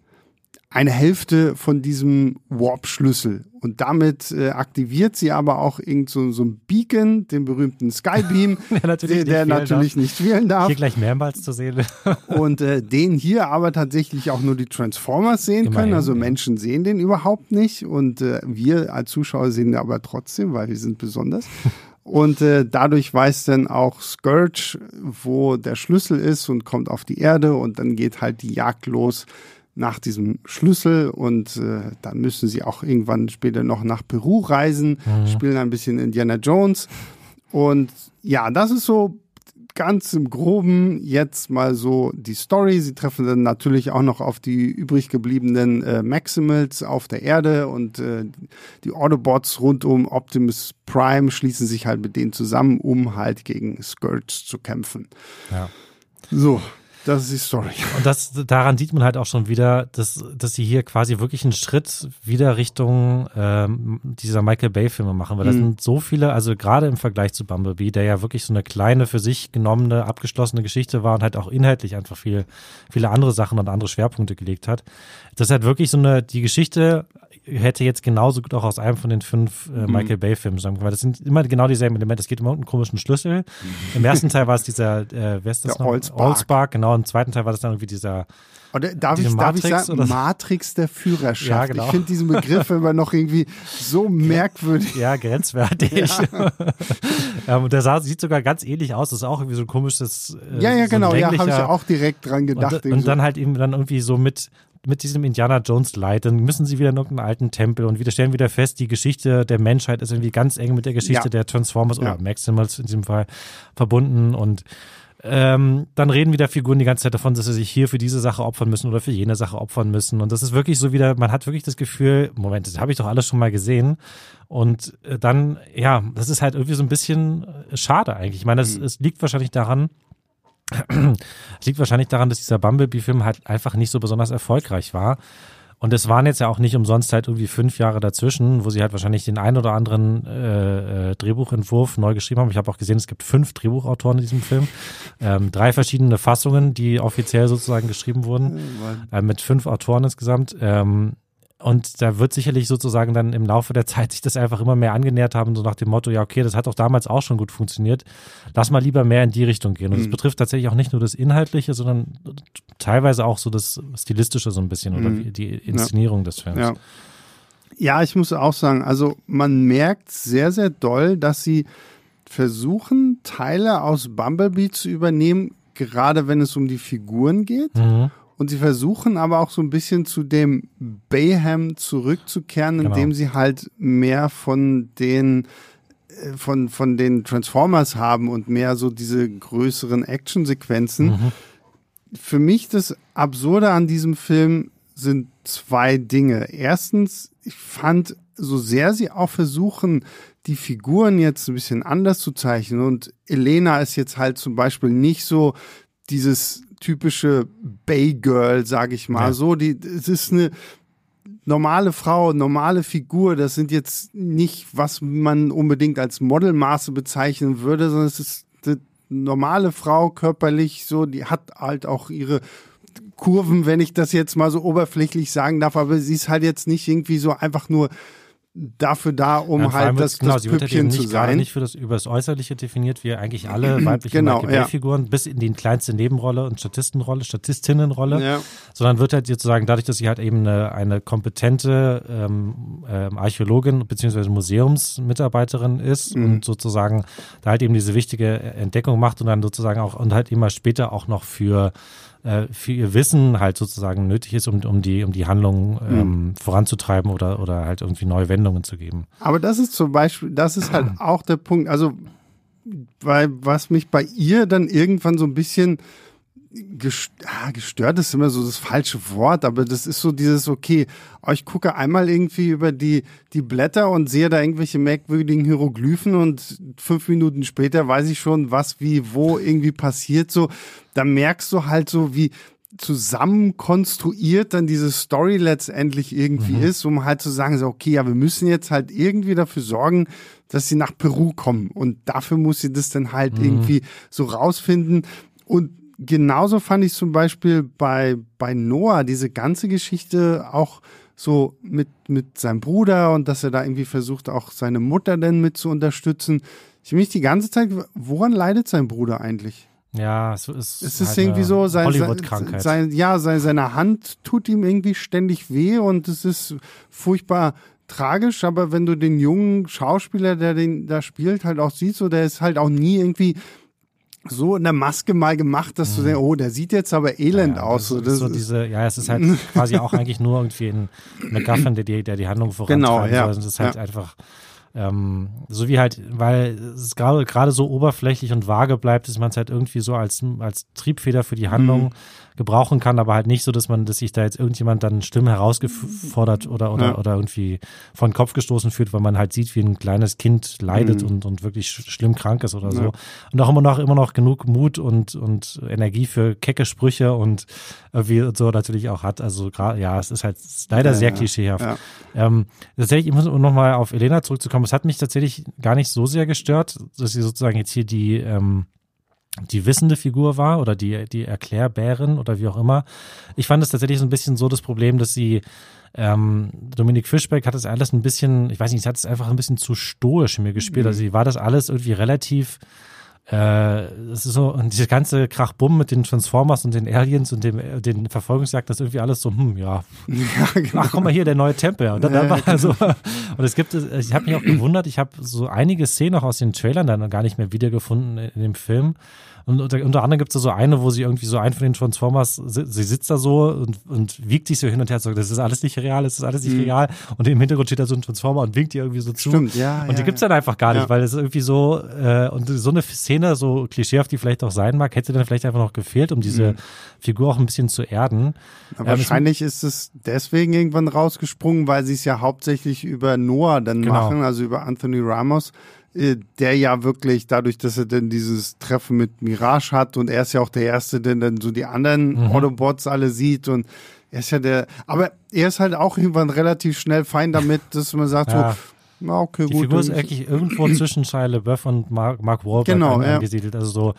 eine Hälfte von diesem Warp-Schlüssel. Und damit äh, aktiviert sie aber auch irgend so, so ein Beacon, den berühmten Skybeam,
Der natürlich
der, der
nicht
natürlich nicht wählen darf.
Hier gleich mehrmals zu sehen.
Und äh, den hier aber tatsächlich auch nur die Transformers sehen können.
Immerhin,
Also
ja.
Menschen sehen den überhaupt nicht. Und äh, wir als Zuschauer sehen ihn aber trotzdem, weil wir sind besonders. Und äh, dadurch weiß dann auch Scourge, wo der Schlüssel ist und kommt auf die Erde und dann geht halt die Jagd los nach diesem Schlüssel und äh, dann müssen sie auch irgendwann später noch nach Peru reisen, mhm. spielen ein bisschen Indiana Jones und ja, das ist so ganz im Groben jetzt mal so die Story. Sie treffen dann natürlich auch noch auf die übrig gebliebenen äh, Maximals auf der Erde und äh, die Autobots rund um Optimus Prime schließen sich halt mit denen zusammen, um halt gegen Scourge zu kämpfen. Ja. So, das ist die Story.
Und das, daran sieht man halt auch schon wieder, dass, dass sie hier quasi wirklich einen Schritt wieder Richtung ähm, dieser Michael Bay-Filme machen, weil das mhm. sind so viele, also gerade im Vergleich zu Bumblebee, der ja wirklich so eine kleine, für sich genommene, abgeschlossene Geschichte war und halt auch inhaltlich einfach viel, viele andere Sachen und andere Schwerpunkte gelegt hat. Das ist halt wirklich so eine, die Geschichte hätte jetzt genauso gut auch aus einem von den fünf äh, mhm. Michael Bay Filmen sein können. Das sind immer genau dieselben Elemente. Es geht um einen komischen Schlüssel. Mhm. Im ersten Teil war es dieser, äh, wer ist das
der
noch?
Allspark.
Allspark, genau. Im zweiten Teil war das dann irgendwie dieser
oder darf, ich, darf ich sagen, oder? Matrix der Führerschaft. Ja, genau. Ich finde diesen Begriff immer noch irgendwie so merkwürdig.
Ja, grenzwertig. Ja. ähm, der sah, sieht sogar ganz ähnlich aus. Das ist auch irgendwie so ein komisches.
Äh, ja, ja, so genau. Ja, habe ich auch direkt dran gedacht.
Und, und dann halt eben dann irgendwie so mit mit diesem Indiana Jones Light, dann müssen sie wieder in irgendeinen alten Tempel und wieder stellen wieder fest, die Geschichte der Menschheit ist irgendwie ganz eng mit der Geschichte ja. der Transformers ja. oder Maximals in diesem Fall verbunden und ähm, dann reden wieder Figuren die ganze Zeit davon, dass sie sich hier für diese Sache opfern müssen oder für jene Sache opfern müssen. Und das ist wirklich so wieder, man hat wirklich das Gefühl, Moment, das habe ich doch alles schon mal gesehen. Und äh, dann, ja, das ist halt irgendwie so ein bisschen äh, schade eigentlich. Ich meine, es, mhm. es liegt wahrscheinlich daran, es liegt wahrscheinlich daran, dass dieser Bumblebee-Film halt einfach nicht so besonders erfolgreich war. Und es waren jetzt ja auch nicht umsonst halt irgendwie fünf Jahre dazwischen, wo sie halt wahrscheinlich den ein oder anderen äh, äh, Drehbuchentwurf neu geschrieben haben. Ich habe auch gesehen, es gibt fünf Drehbuchautoren in diesem Film. Ähm, drei verschiedene Fassungen, die offiziell sozusagen geschrieben wurden. Äh, mit fünf Autoren insgesamt. Ähm, und da wird sicherlich sozusagen dann im Laufe der Zeit sich das einfach immer mehr angenähert haben, so nach dem Motto, ja, okay, das hat doch damals auch schon gut funktioniert. Lass mal lieber mehr in die Richtung gehen. Und es mhm. betrifft tatsächlich auch nicht nur das Inhaltliche, sondern teilweise auch so das Stilistische so ein bisschen oder mhm. die Inszenierung ja. des Films.
Ja. ja, ich muss auch sagen, also man merkt sehr, sehr doll, dass sie versuchen, Teile aus Bumblebee zu übernehmen, gerade wenn es um die Figuren geht. Mhm und sie versuchen aber auch so ein bisschen zu dem Bayham zurückzukehren, genau. indem sie halt mehr von den äh, von, von den Transformers haben und mehr so diese größeren Actionsequenzen. Mhm. Für mich das Absurde an diesem Film sind zwei Dinge. Erstens, ich fand, so sehr sie auch versuchen, die Figuren jetzt ein bisschen anders zu zeichnen und Elena ist jetzt halt zum Beispiel nicht so dieses typische Bay Girl, sag ich mal. Ja. So, die, es ist eine normale Frau, normale Figur. Das sind jetzt nicht, was man unbedingt als Modelmaße bezeichnen würde, sondern es ist eine normale Frau körperlich. So, die hat halt auch ihre Kurven, wenn ich das jetzt mal so oberflächlich sagen darf, aber sie ist halt jetzt nicht irgendwie so einfach nur dafür da, um ja, halt das, genau, das Püppchen
zu
sein.
Nicht für das über das Äußerliche definiert, wie eigentlich alle weiblichen genau, ja. figuren bis in die kleinste Nebenrolle und Statistenrolle, Statistinnenrolle, ja. sondern wird halt sozusagen dadurch, dass sie halt eben eine, eine kompetente ähm, ähm, Archäologin beziehungsweise Museumsmitarbeiterin ist mhm. und sozusagen da halt eben diese wichtige Entdeckung macht und dann sozusagen auch und halt immer später auch noch für äh, für ihr Wissen halt sozusagen nötig ist, um, um die, um die Handlung ähm, mhm. voranzutreiben oder, oder halt irgendwie neue Wendungen zu geben.
Aber das ist zum Beispiel, das ist halt auch der Punkt, also weil was mich bei ihr dann irgendwann so ein bisschen ah, gestört ist immer so das falsche Wort, aber das ist so dieses, okay, ich gucke einmal irgendwie über die, die Blätter und sehe da irgendwelche merkwürdigen Hieroglyphen und fünf Minuten später weiß ich schon, was, wie, wo irgendwie passiert, so. Da merkst du halt so, wie, zusammen konstruiert dann diese Story letztendlich irgendwie mhm. ist, um halt zu sagen, so, okay, ja, wir müssen jetzt halt irgendwie dafür sorgen, dass sie nach Peru kommen. Und dafür muss sie das dann halt mhm. irgendwie so rausfinden. Und genauso fand ich zum Beispiel bei, bei Noah diese ganze Geschichte auch so mit, mit seinem Bruder und dass er da irgendwie versucht, auch seine Mutter denn mit zu unterstützen. Ich mich die ganze Zeit, woran leidet sein Bruder eigentlich?
Ja, es ist,
es ist halt irgendwie so, sein, Hollywood-Krankheit. Sein, ja, sein, seine Hand tut ihm irgendwie ständig weh und es ist furchtbar tragisch, aber wenn du den jungen Schauspieler, der den da spielt, halt auch siehst, so der ist halt auch nie irgendwie so in der Maske mal gemacht, dass du denkst, oh, der sieht jetzt aber elend ja, aus.
So, das so diese, ja, es ist halt quasi auch eigentlich nur irgendwie ein McGuffin, der die, der die Handlung
vorantreiben genau, ja,
soll. Es ist halt ja. einfach ähm, so wie halt, weil es gerade gerade so oberflächlich und vage bleibt, dass man es halt irgendwie so als als Triebfeder für die Handlung mhm gebrauchen kann, aber halt nicht so, dass man, dass sich da jetzt irgendjemand dann Stimmen herausgefordert oder oder ja. oder irgendwie vor den Kopf gestoßen fühlt, weil man halt sieht, wie ein kleines Kind leidet mhm. und und wirklich schlimm krank ist oder ja. so. Und auch immer noch immer noch genug Mut und und Energie für kecke Sprüche und wie so natürlich auch hat. Also gerade ja, es ist halt leider ja, sehr klischeehaft. Ähm, tatsächlich, ich muss noch mal auf Elena zurückzukommen. Es hat mich tatsächlich gar nicht so sehr gestört, dass sie sozusagen jetzt hier die ähm, die wissende Figur war oder die, die Erklärbärin oder wie auch immer. Ich fand es tatsächlich so ein bisschen so das Problem, dass sie ähm, Dominik Fischbeck hat es alles ein bisschen, ich weiß nicht, hat es einfach ein bisschen zu stoisch mir gespielt. Mhm. Also sie war das alles irgendwie relativ äh, es ist so, und diese ganze Krachbumm mit den Transformers und den Aliens und dem, den Verfolgungsjagd, das ist irgendwie alles so, hm, ja. ja genau. Ach, guck mal hier, der neue Tempel. Und dann, ja, war genau. so, und es gibt, ich habe mich auch gewundert, ich habe so einige Szenen auch aus den Trailern dann gar nicht mehr wiedergefunden in dem Film. Und unter, unter anderem gibt es so eine, wo sie irgendwie so einen von den Transformers, sie sitzt da so und, und wiegt sich so hin und her, sagt, das ist alles nicht real, das ist alles nicht mhm. real. Und im Hintergrund steht da so ein Transformer und winkt ihr irgendwie so zu.
Stimmt, ja.
Und die
ja,
gibt's dann einfach gar nicht, ja. weil es irgendwie so, äh, und so eine Szene, so klischeehaft die vielleicht auch sein mag, hätte dann vielleicht einfach noch gefehlt, um diese mhm. Figur auch ein bisschen zu erden.
Aber ähm, wahrscheinlich ist es deswegen irgendwann rausgesprungen, weil sie es ja hauptsächlich über Noah dann genau. machen, also über Anthony Ramos der ja wirklich dadurch, dass er dann dieses Treffen mit Mirage hat und er ist ja auch der Erste, der dann so die anderen mhm. Autobots alle sieht und er ist ja der, aber er ist halt auch irgendwann relativ schnell fein damit, dass man sagt ja. so, na, okay,
die
gut.
Die Figur ist eigentlich irgendwo zwischen Shia LaBeouf und Mark, Mark Wahlberg
genau,
angesiedelt. Ja. Also so,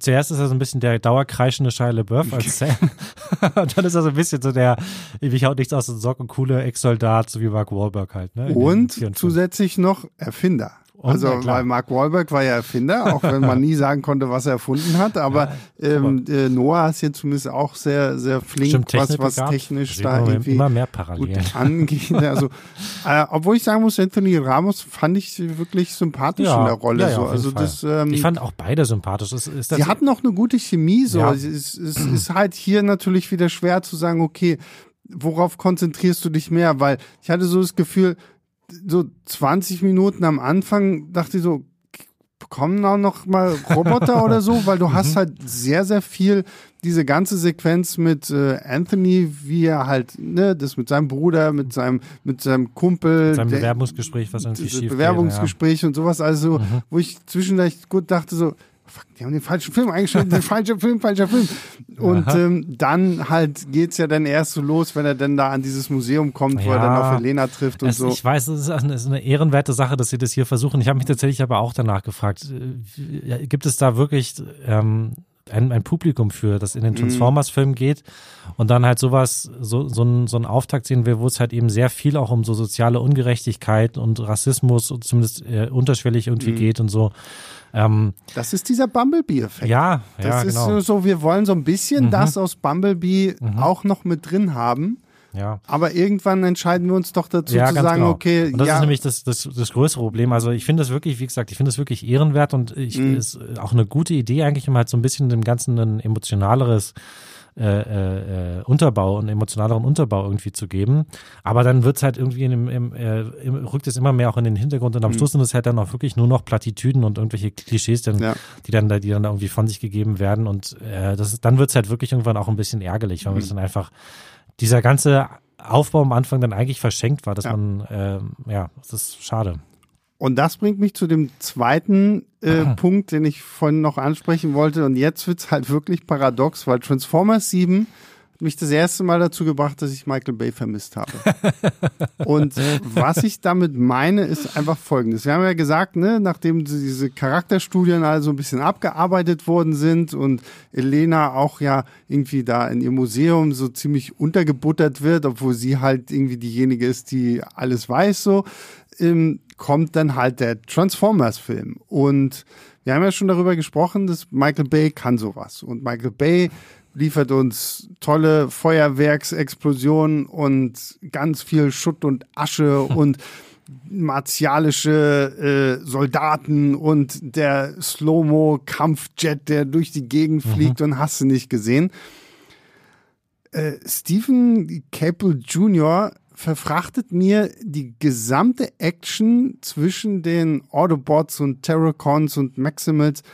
zuerst ist er so ein bisschen der dauerkreischende Shia LaBeouf als Sam. und dann ist er so ein bisschen so der, ich haut nichts aus den Socken, coole Ex-Soldat, so wie Mark Wahlberg halt. Ne?
Und zusätzlich noch Erfinder. Und, also, weil Mark Wahlberg war ja Erfinder, auch wenn man nie sagen konnte, was er erfunden hat. Aber ja, ähm, äh, Noah ist jetzt zumindest auch sehr, sehr flink, Stimmt, was, was technisch da irgendwie
immer mehr gut
angeht. Also, äh, obwohl ich sagen muss, Anthony Ramos fand ich wirklich sympathisch ja, in der Rolle. Ja, so. also das, ähm,
ich fand auch beide sympathisch. Ist, ist
sie hatten auch eine gute Chemie. So. Es, es, es ist halt hier natürlich wieder schwer zu sagen, okay, worauf konzentrierst du dich mehr? Weil ich hatte so das Gefühl, so 20 Minuten am Anfang dachte ich so, kommen auch noch mal Roboter oder so, weil du hast mhm. halt sehr, sehr viel diese ganze Sequenz mit äh, Anthony, wie er halt, ne, das mit seinem Bruder, mit seinem, mit seinem Kumpel. Mit
seinem Bewerbungsgespräch, was irgendwie schief
Bewerbungsgespräch
geht, ja.
und sowas, also, mhm. wo ich zwischendurch gut dachte so, fuck, die haben den falschen Film eingeschaltet, der falsche Film, falscher Film. Und ähm, dann halt geht's ja dann erst so los, wenn er dann da an dieses Museum kommt, wo ja, er dann auf Helena trifft und
es,
so.
Ich weiß, es ist, eine, ehrenwerte Sache, dass sie das hier versuchen. Ich habe mich tatsächlich aber auch danach gefragt, äh, gibt es da wirklich ähm, ein, ein Publikum für, das in den mhm. Transformers-Film geht und dann halt sowas, so, so, ein, so ein Auftakt sehen will, wo es halt eben sehr viel auch um so soziale Ungerechtigkeit und Rassismus und zumindest äh, unterschwellig irgendwie mhm. geht und so. Ähm,
das ist dieser Bumblebee-Effekt.
Ja,
das
ja,
ist
genau.
so, wir wollen so ein bisschen mhm. das aus Bumblebee mhm. auch noch mit drin haben.
Ja.
Aber irgendwann entscheiden wir uns doch dazu
ja,
zu sagen,
genau.
okay.
Und das
ja.
ist nämlich das, das, das größere Problem. Also ich finde das wirklich, wie gesagt, ich finde das wirklich ehrenwert und ich mhm. ist auch eine gute Idee eigentlich, um halt so ein bisschen dem Ganzen ein emotionaleres äh, äh, Unterbau, einen emotionaleren Unterbau irgendwie zu geben. Aber dann wird's halt irgendwie dem, im, äh, im, rückt es immer mehr auch in den Hintergrund und am mhm. Schluss sind es halt dann auch wirklich nur noch Plattitüden und irgendwelche Klischees, dann, ja. die dann da, die dann irgendwie von sich gegeben werden. Und äh, das ist, dann wird's halt wirklich irgendwann auch ein bisschen ärgerlich, weil mhm. es dann einfach dieser ganze Aufbau am Anfang dann eigentlich verschenkt war, dass ja. man, äh, ja, das ist schade.
Und das bringt mich zu dem zweiten äh, Punkt, den ich vorhin noch ansprechen wollte. Und jetzt wird's halt wirklich paradox, weil Transformers 7 hat mich das erste Mal dazu gebracht, dass ich Michael Bay vermisst habe. Und was ich damit meine, ist einfach folgendes. Wir haben ja gesagt, ne, nachdem diese Charakterstudien also ein bisschen abgearbeitet worden sind und Elena auch ja irgendwie da in ihr Museum so ziemlich untergebuttert wird, obwohl sie halt irgendwie diejenige ist, die alles weiß so, ähm, kommt dann halt der Transformers-Film. Und wir haben ja schon darüber gesprochen, dass Michael Bay kann sowas. Und Michael Bay liefert uns tolle Feuerwerksexplosionen und ganz viel Schutt und Asche und martialische äh, Soldaten und der Slow-Mo-Kampfjet, der durch die Gegend mhm. fliegt und hast du nicht gesehen. Äh, Stephen Capel Jr. verfrachtet mir die gesamte Action zwischen den Autobots und Terracons und Maximals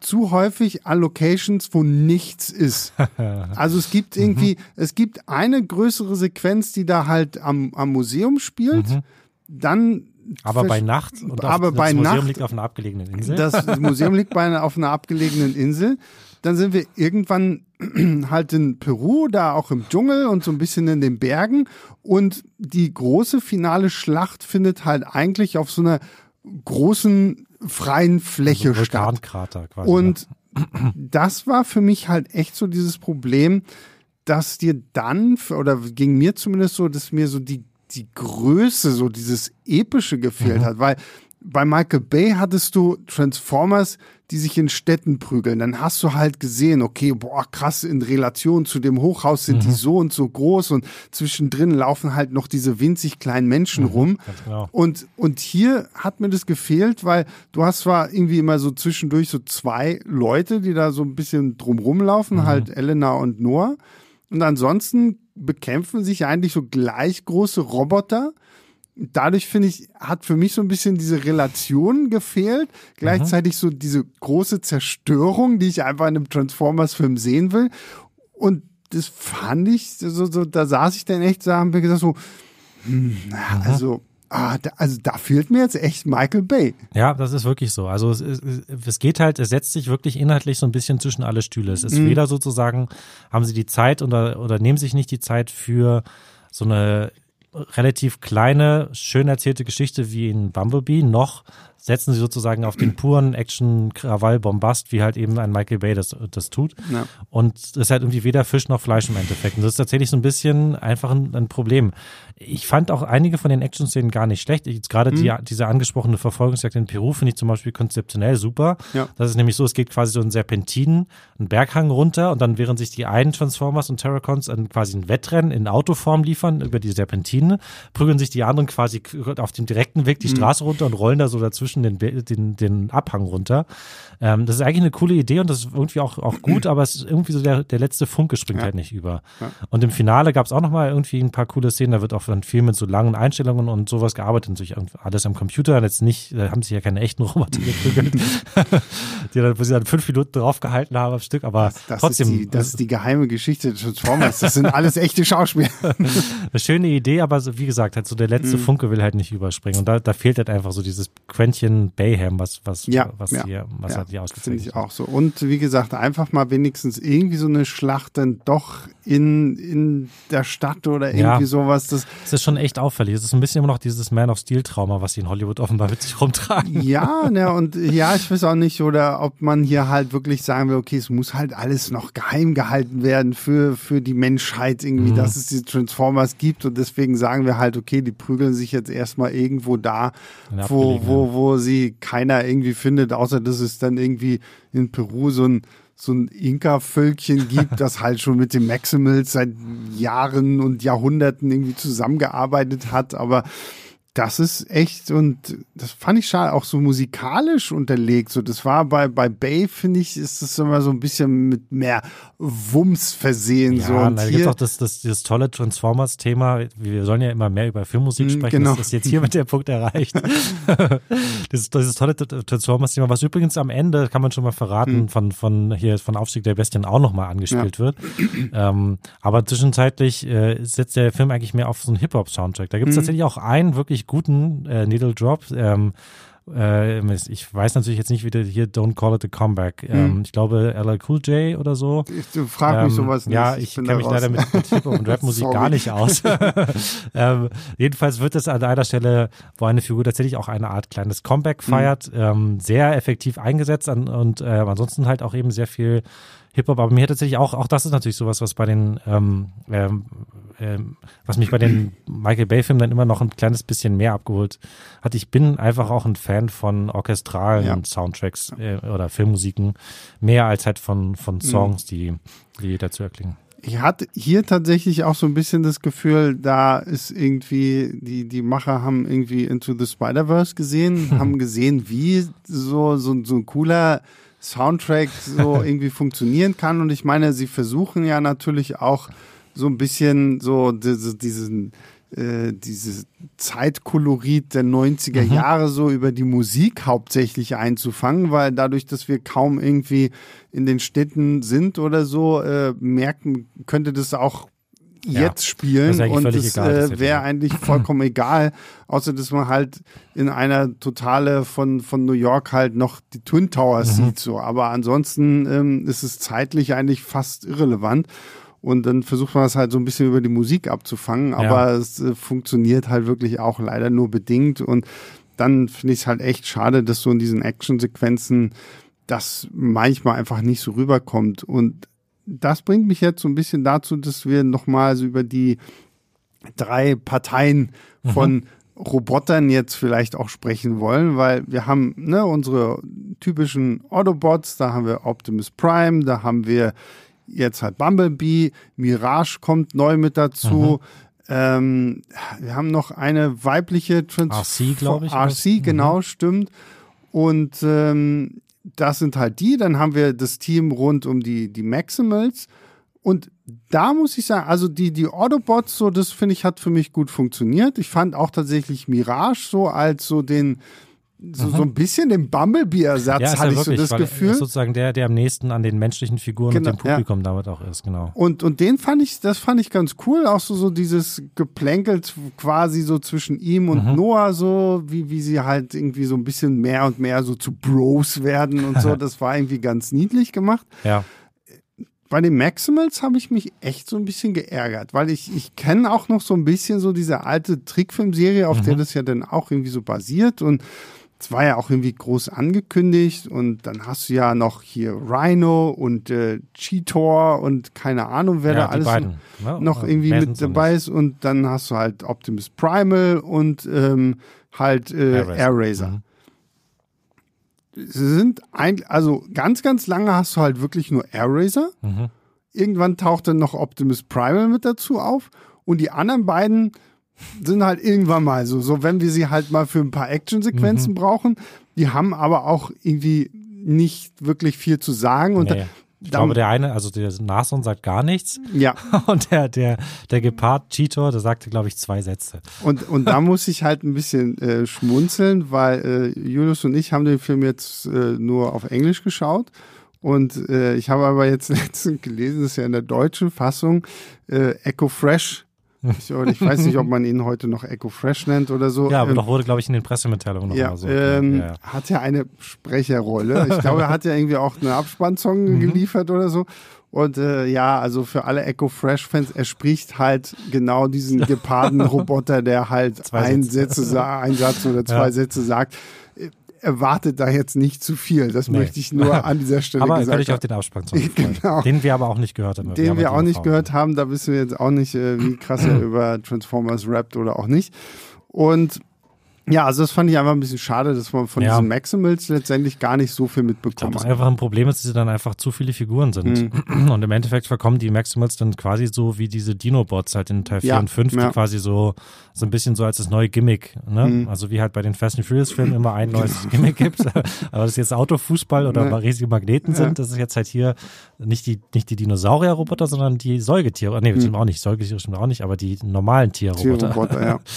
zu häufig an Locations, wo nichts ist. Also es gibt irgendwie, mhm. es gibt eine größere Sequenz, die da halt am, am Museum spielt. Mhm. Dann
aber bei Nacht
und aber bei
das
Museum
Nacht, liegt auf einer abgelegenen Insel.
Das Museum liegt bei einer, auf einer abgelegenen Insel. Dann sind wir irgendwann halt in Peru, da auch im Dschungel und so ein bisschen in den Bergen. Und die große finale Schlacht findet halt eigentlich auf so einer großen freien Fläche
also
statt.
quasi.
Und das war für mich halt echt so dieses Problem, dass dir dann, oder ging mir zumindest so, dass mir so die die Größe, so dieses Epische gefehlt mhm. hat, weil bei Michael Bay hattest du Transformers, die sich in Städten prügeln. Dann hast du halt gesehen, okay, boah, krass, in Relation zu dem Hochhaus sind mhm. die so und so groß und zwischendrin laufen halt noch diese winzig kleinen Menschen mhm, rum. Genau. Und, und hier hat mir das gefehlt, weil du hast zwar irgendwie immer so zwischendurch so zwei Leute, die da so ein bisschen drumrum laufen, mhm. halt Elena und Noah. Und ansonsten bekämpfen sich eigentlich so gleich große Roboter. Dadurch finde ich, hat für mich so ein bisschen diese Relation gefehlt. Gleichzeitig so diese große Zerstörung, die ich einfach in einem Transformers-Film sehen will. Und das fand ich, so, so, da saß ich dann echt, da haben wir gesagt so, hm, also Ah, da, also da fehlt mir jetzt echt Michael Bay.
Ja, das ist wirklich so. Also es, es, es geht halt, es setzt sich wirklich inhaltlich so ein bisschen zwischen alle Stühle. Es ist mhm. weder sozusagen, haben sie die Zeit oder, oder nehmen sich nicht die Zeit für so eine relativ kleine, schön erzählte Geschichte wie in Bumblebee, noch setzen sie sozusagen auf den puren Action, Krawall, Bombast, wie halt eben ein Michael Bay das, das tut. Ja. Und es ist halt irgendwie weder Fisch noch Fleisch im Endeffekt. Und das ist tatsächlich so ein bisschen einfach ein, ein Problem. Ich fand auch einige von den Action-Szenen gar nicht schlecht. Jetzt gerade mhm. die, diese angesprochene Verfolgungsjagd in Peru finde ich zum Beispiel konzeptionell super. Ja. Das ist nämlich so, es geht quasi so ein Serpentin, einen Berghang runter und dann während sich die einen Transformers und Terracons quasi ein Wettrennen in Autoform liefern über die Serpentine, prügeln sich die anderen quasi auf dem direkten Weg die mhm. Straße runter und rollen da so dazwischen den, den, den Abhang runter. Ähm, das ist eigentlich eine coole Idee und das ist irgendwie auch, auch gut, aber es ist irgendwie so der, der letzte Funke springt ja. halt nicht über. Ja. Und im Finale gab es auch nochmal irgendwie ein paar coole Szenen, da wird auch dann viel mit so langen Einstellungen und sowas gearbeitet, natürlich alles am Computer, jetzt nicht, da haben sich ja keine echten Roboter geprügelt, die dann, wo sie dann fünf Minuten draufgehalten haben am Stück, aber
das, das
trotzdem.
Ist die, das ist die geheime Geschichte des Transformers, das sind alles echte Schauspieler.
eine schöne Idee, aber so, wie gesagt, halt so der letzte mhm. Funke will halt nicht überspringen und da, da fehlt halt einfach so dieses Quäntchen Bayham, was, was,
ja,
was
ja,
hier, was ja, hat die ausgezeichnet.
Finde ich auch so. Und wie gesagt, einfach mal wenigstens irgendwie so eine Schlacht dann doch in, in der Stadt oder irgendwie sowas. Das,
das ist schon echt auffällig. Es ist ein bisschen immer noch dieses Man of Steel Trauma, was sie in Hollywood offenbar mit sich rumtragen.
Ja, ne, und ja, ich weiß auch nicht, oder ob man hier halt wirklich sagen will, okay, es muss halt alles noch geheim gehalten werden für, für die Menschheit irgendwie, mhm. dass es diese Transformers gibt und deswegen sagen wir halt, okay, die prügeln sich jetzt erstmal irgendwo da, wo, wo, wo sie keiner irgendwie findet, außer dass es dann irgendwie in Peru so ein so ein Inka-Völkchen gibt, das halt schon mit den Maximals seit Jahren und Jahrhunderten irgendwie zusammengearbeitet hat, aber das ist echt und das fand ich schade, auch so musikalisch unterlegt. So, das war bei, bei Bay, finde ich, ist das immer so ein bisschen mit mehr Wumms versehen. Ja, so. Und
da gibt auch das, das, das tolle Transformers-Thema. Wir sollen ja immer mehr über Filmmusik mhm, sprechen. Genau. Das ist jetzt hier mit der Punkt erreicht. das, das ist tolle Transformers-Thema, was übrigens am Ende, kann man schon mal verraten, mhm. von, von hier von Aufstieg der Bestien auch nochmal angespielt ja. wird. Ähm, aber zwischenzeitlich äh, setzt der Film eigentlich mehr auf so einen Hip-Hop-Soundtrack. Da gibt es mhm. tatsächlich auch einen wirklich guten äh, Needle Drop. Ähm, äh, ich weiß natürlich jetzt nicht, wie der hier Don't Call It a Comeback. Hm. Ähm, ich glaube LL Cool J oder so.
Ich, du frag mich ähm, sowas nicht.
Ja, ich, ich kenne mich raus. leider mit, mit Hip Hop und Rapmusik gar nicht aus. ähm, jedenfalls wird es an einer Stelle, wo eine Figur tatsächlich auch eine Art kleines Comeback hm. feiert, mhm. sehr effektiv eingesetzt an, und äh, ansonsten halt auch eben sehr viel Hip-Hop, aber mir tatsächlich auch, auch das ist natürlich sowas, was bei den, ähm, ähm, ähm, was mich bei den Michael Bay-Filmen dann immer noch ein kleines bisschen mehr abgeholt hat. Ich bin einfach auch ein Fan von orchestralen ja. Soundtracks äh, oder Filmmusiken, mehr als halt von, von mhm. Songs, die, die dazu erklingen.
Ich hatte hier tatsächlich auch so ein bisschen das Gefühl, da ist irgendwie, die, die Macher haben irgendwie Into the Spider-Verse gesehen, haben gesehen, wie so, so, so ein cooler Soundtrack so irgendwie funktionieren kann. Und ich meine, sie versuchen ja natürlich auch so ein bisschen so diese, diesen äh, dieses Zeitkolorit der 90er mhm. Jahre so über die Musik hauptsächlich einzufangen, weil dadurch, dass wir kaum irgendwie in den Städten sind oder so, äh, merken, könnte das auch ja, jetzt spielen und es äh, wäre eigentlich vollkommen egal, außer dass man halt in einer Totale von, von New York halt noch die Twin Towers mhm. sieht so, aber ansonsten ähm, ist es zeitlich eigentlich fast irrelevant. Und dann versucht man das halt so ein bisschen über die Musik abzufangen, aber ja. es äh, funktioniert halt wirklich auch leider nur bedingt. Und dann finde ich es halt echt schade, dass so in diesen Actionsequenzen das manchmal einfach nicht so rüberkommt. Und das bringt mich jetzt so ein bisschen dazu, dass wir nochmal so über die drei Parteien mhm. von mhm. Robotern jetzt vielleicht auch sprechen wollen, weil wir haben ne, unsere typischen Autobots, da haben wir Optimus Prime, da haben wir jetzt halt Bumblebee, Mirage kommt neu mit dazu. Mhm. Ähm, wir haben noch eine weibliche
Trans RC, glaube ich.
RC, genau, mhm. stimmt. Und ähm, das sind halt die. Dann haben wir das Team rund um die, die Maximals. Und da muss ich sagen, also die, die Autobots, so, das finde ich, hat für mich gut funktioniert. Ich fand auch tatsächlich Mirage so als so den, so, so ein bisschen den Bumblebee-Ersatz ja, hatte ich wirklich, so das Gefühl. Ist
sozusagen der, der am nächsten an den menschlichen Figuren genau, und dem Publikum ja. damit auch ist, genau.
Und, und den fand ich, das fand ich ganz cool, auch so, so dieses Geplänkelt quasi so zwischen ihm und mhm. Noah, so wie, wie sie halt irgendwie so ein bisschen mehr und mehr so zu Bros werden und so. Das war irgendwie ganz niedlich gemacht.
Ja
bei den Maximals habe ich mich echt so ein bisschen geärgert, weil ich, ich kenne auch noch so ein bisschen so diese alte Trickfilmserie, auf mhm. der das ja dann auch irgendwie so basiert und es war ja auch irgendwie groß angekündigt und dann hast du ja noch hier Rhino und äh, Cheetor und keine Ahnung, wer ja, da alles beiden, noch irgendwie mit dabei ist und dann hast du halt Optimus Primal und ähm, halt äh, Air Racer. Mhm. Sie sind ein, also ganz, ganz lange hast du halt wirklich nur Air Racer. Mhm. Irgendwann taucht dann noch Optimus Primal mit dazu auf und die anderen beiden sind halt irgendwann mal so, so wenn wir sie halt mal für ein paar Actionsequenzen mhm. brauchen. Die haben aber auch irgendwie nicht wirklich viel zu sagen und
nee. Ich glaube, der eine, also der Nashorn sagt gar nichts.
Ja.
Und der, der, der Gepard Cheetor, der sagte, glaube ich, zwei Sätze.
Und, und da muss ich halt ein bisschen äh, schmunzeln, weil äh, Julius und ich haben den Film jetzt äh, nur auf Englisch geschaut. Und äh, ich habe aber jetzt letztens gelesen, das ist ja in der deutschen Fassung, äh, Echo Fresh ich, ich, weiß nicht, ob man ihn heute noch Echo Fresh nennt oder so.
Ja, aber ähm, doch wurde, glaube ich, in den Pressemitteilungen noch
ja,
mal so.
Ähm, ja, ja. Hat ja eine Sprecherrolle. Ich glaube, er hat ja irgendwie auch einen Abspannsong mhm. geliefert oder so. Und äh, ja, also für alle Echo Fresh-Fans, er spricht halt genau diesen geparden Roboter, der halt zwei ein, Sätze, ein Satz oder zwei. Sätze sagt erwartet da jetzt nicht zu viel. Das nee. möchte ich nur an dieser Stelle
aber
gesagt.
Aber auch den Abspannsong genau. Den wir aber auch nicht gehört haben.
Den wir, wir auch nicht gehört haben. Da wissen wir jetzt auch nicht, äh, wie krass er über Transformers rappt oder auch nicht. Und ja, also das fand ich einfach ein bisschen schade, dass man von ja. diesen Maximals letztendlich gar nicht so viel mitbekommt.
Ich einfach ein Problem ist, dass sie dann einfach zu viele Figuren sind. Mhm. Und im Endeffekt verkommen die Maximals dann quasi so wie diese Dino-Bots halt in Teil 4 ja, und 5, ja. die quasi so, so ein bisschen so als das neue Gimmick, ne? Mhm. Also wie halt bei den Fast and Furious Filmen immer ein neues. Gimmick gibt. Aber das jetzt Autofußball oder ja. riesige Magneten sind, das ist jetzt halt hier nicht die, nicht die Dinosaurier-Roboter, sondern die Säugetiere. Nee, mhm. stimmt auch nicht. Säugetiere stimmt auch nicht, aber die normalen Tierroboter.
Tierroboter, ja.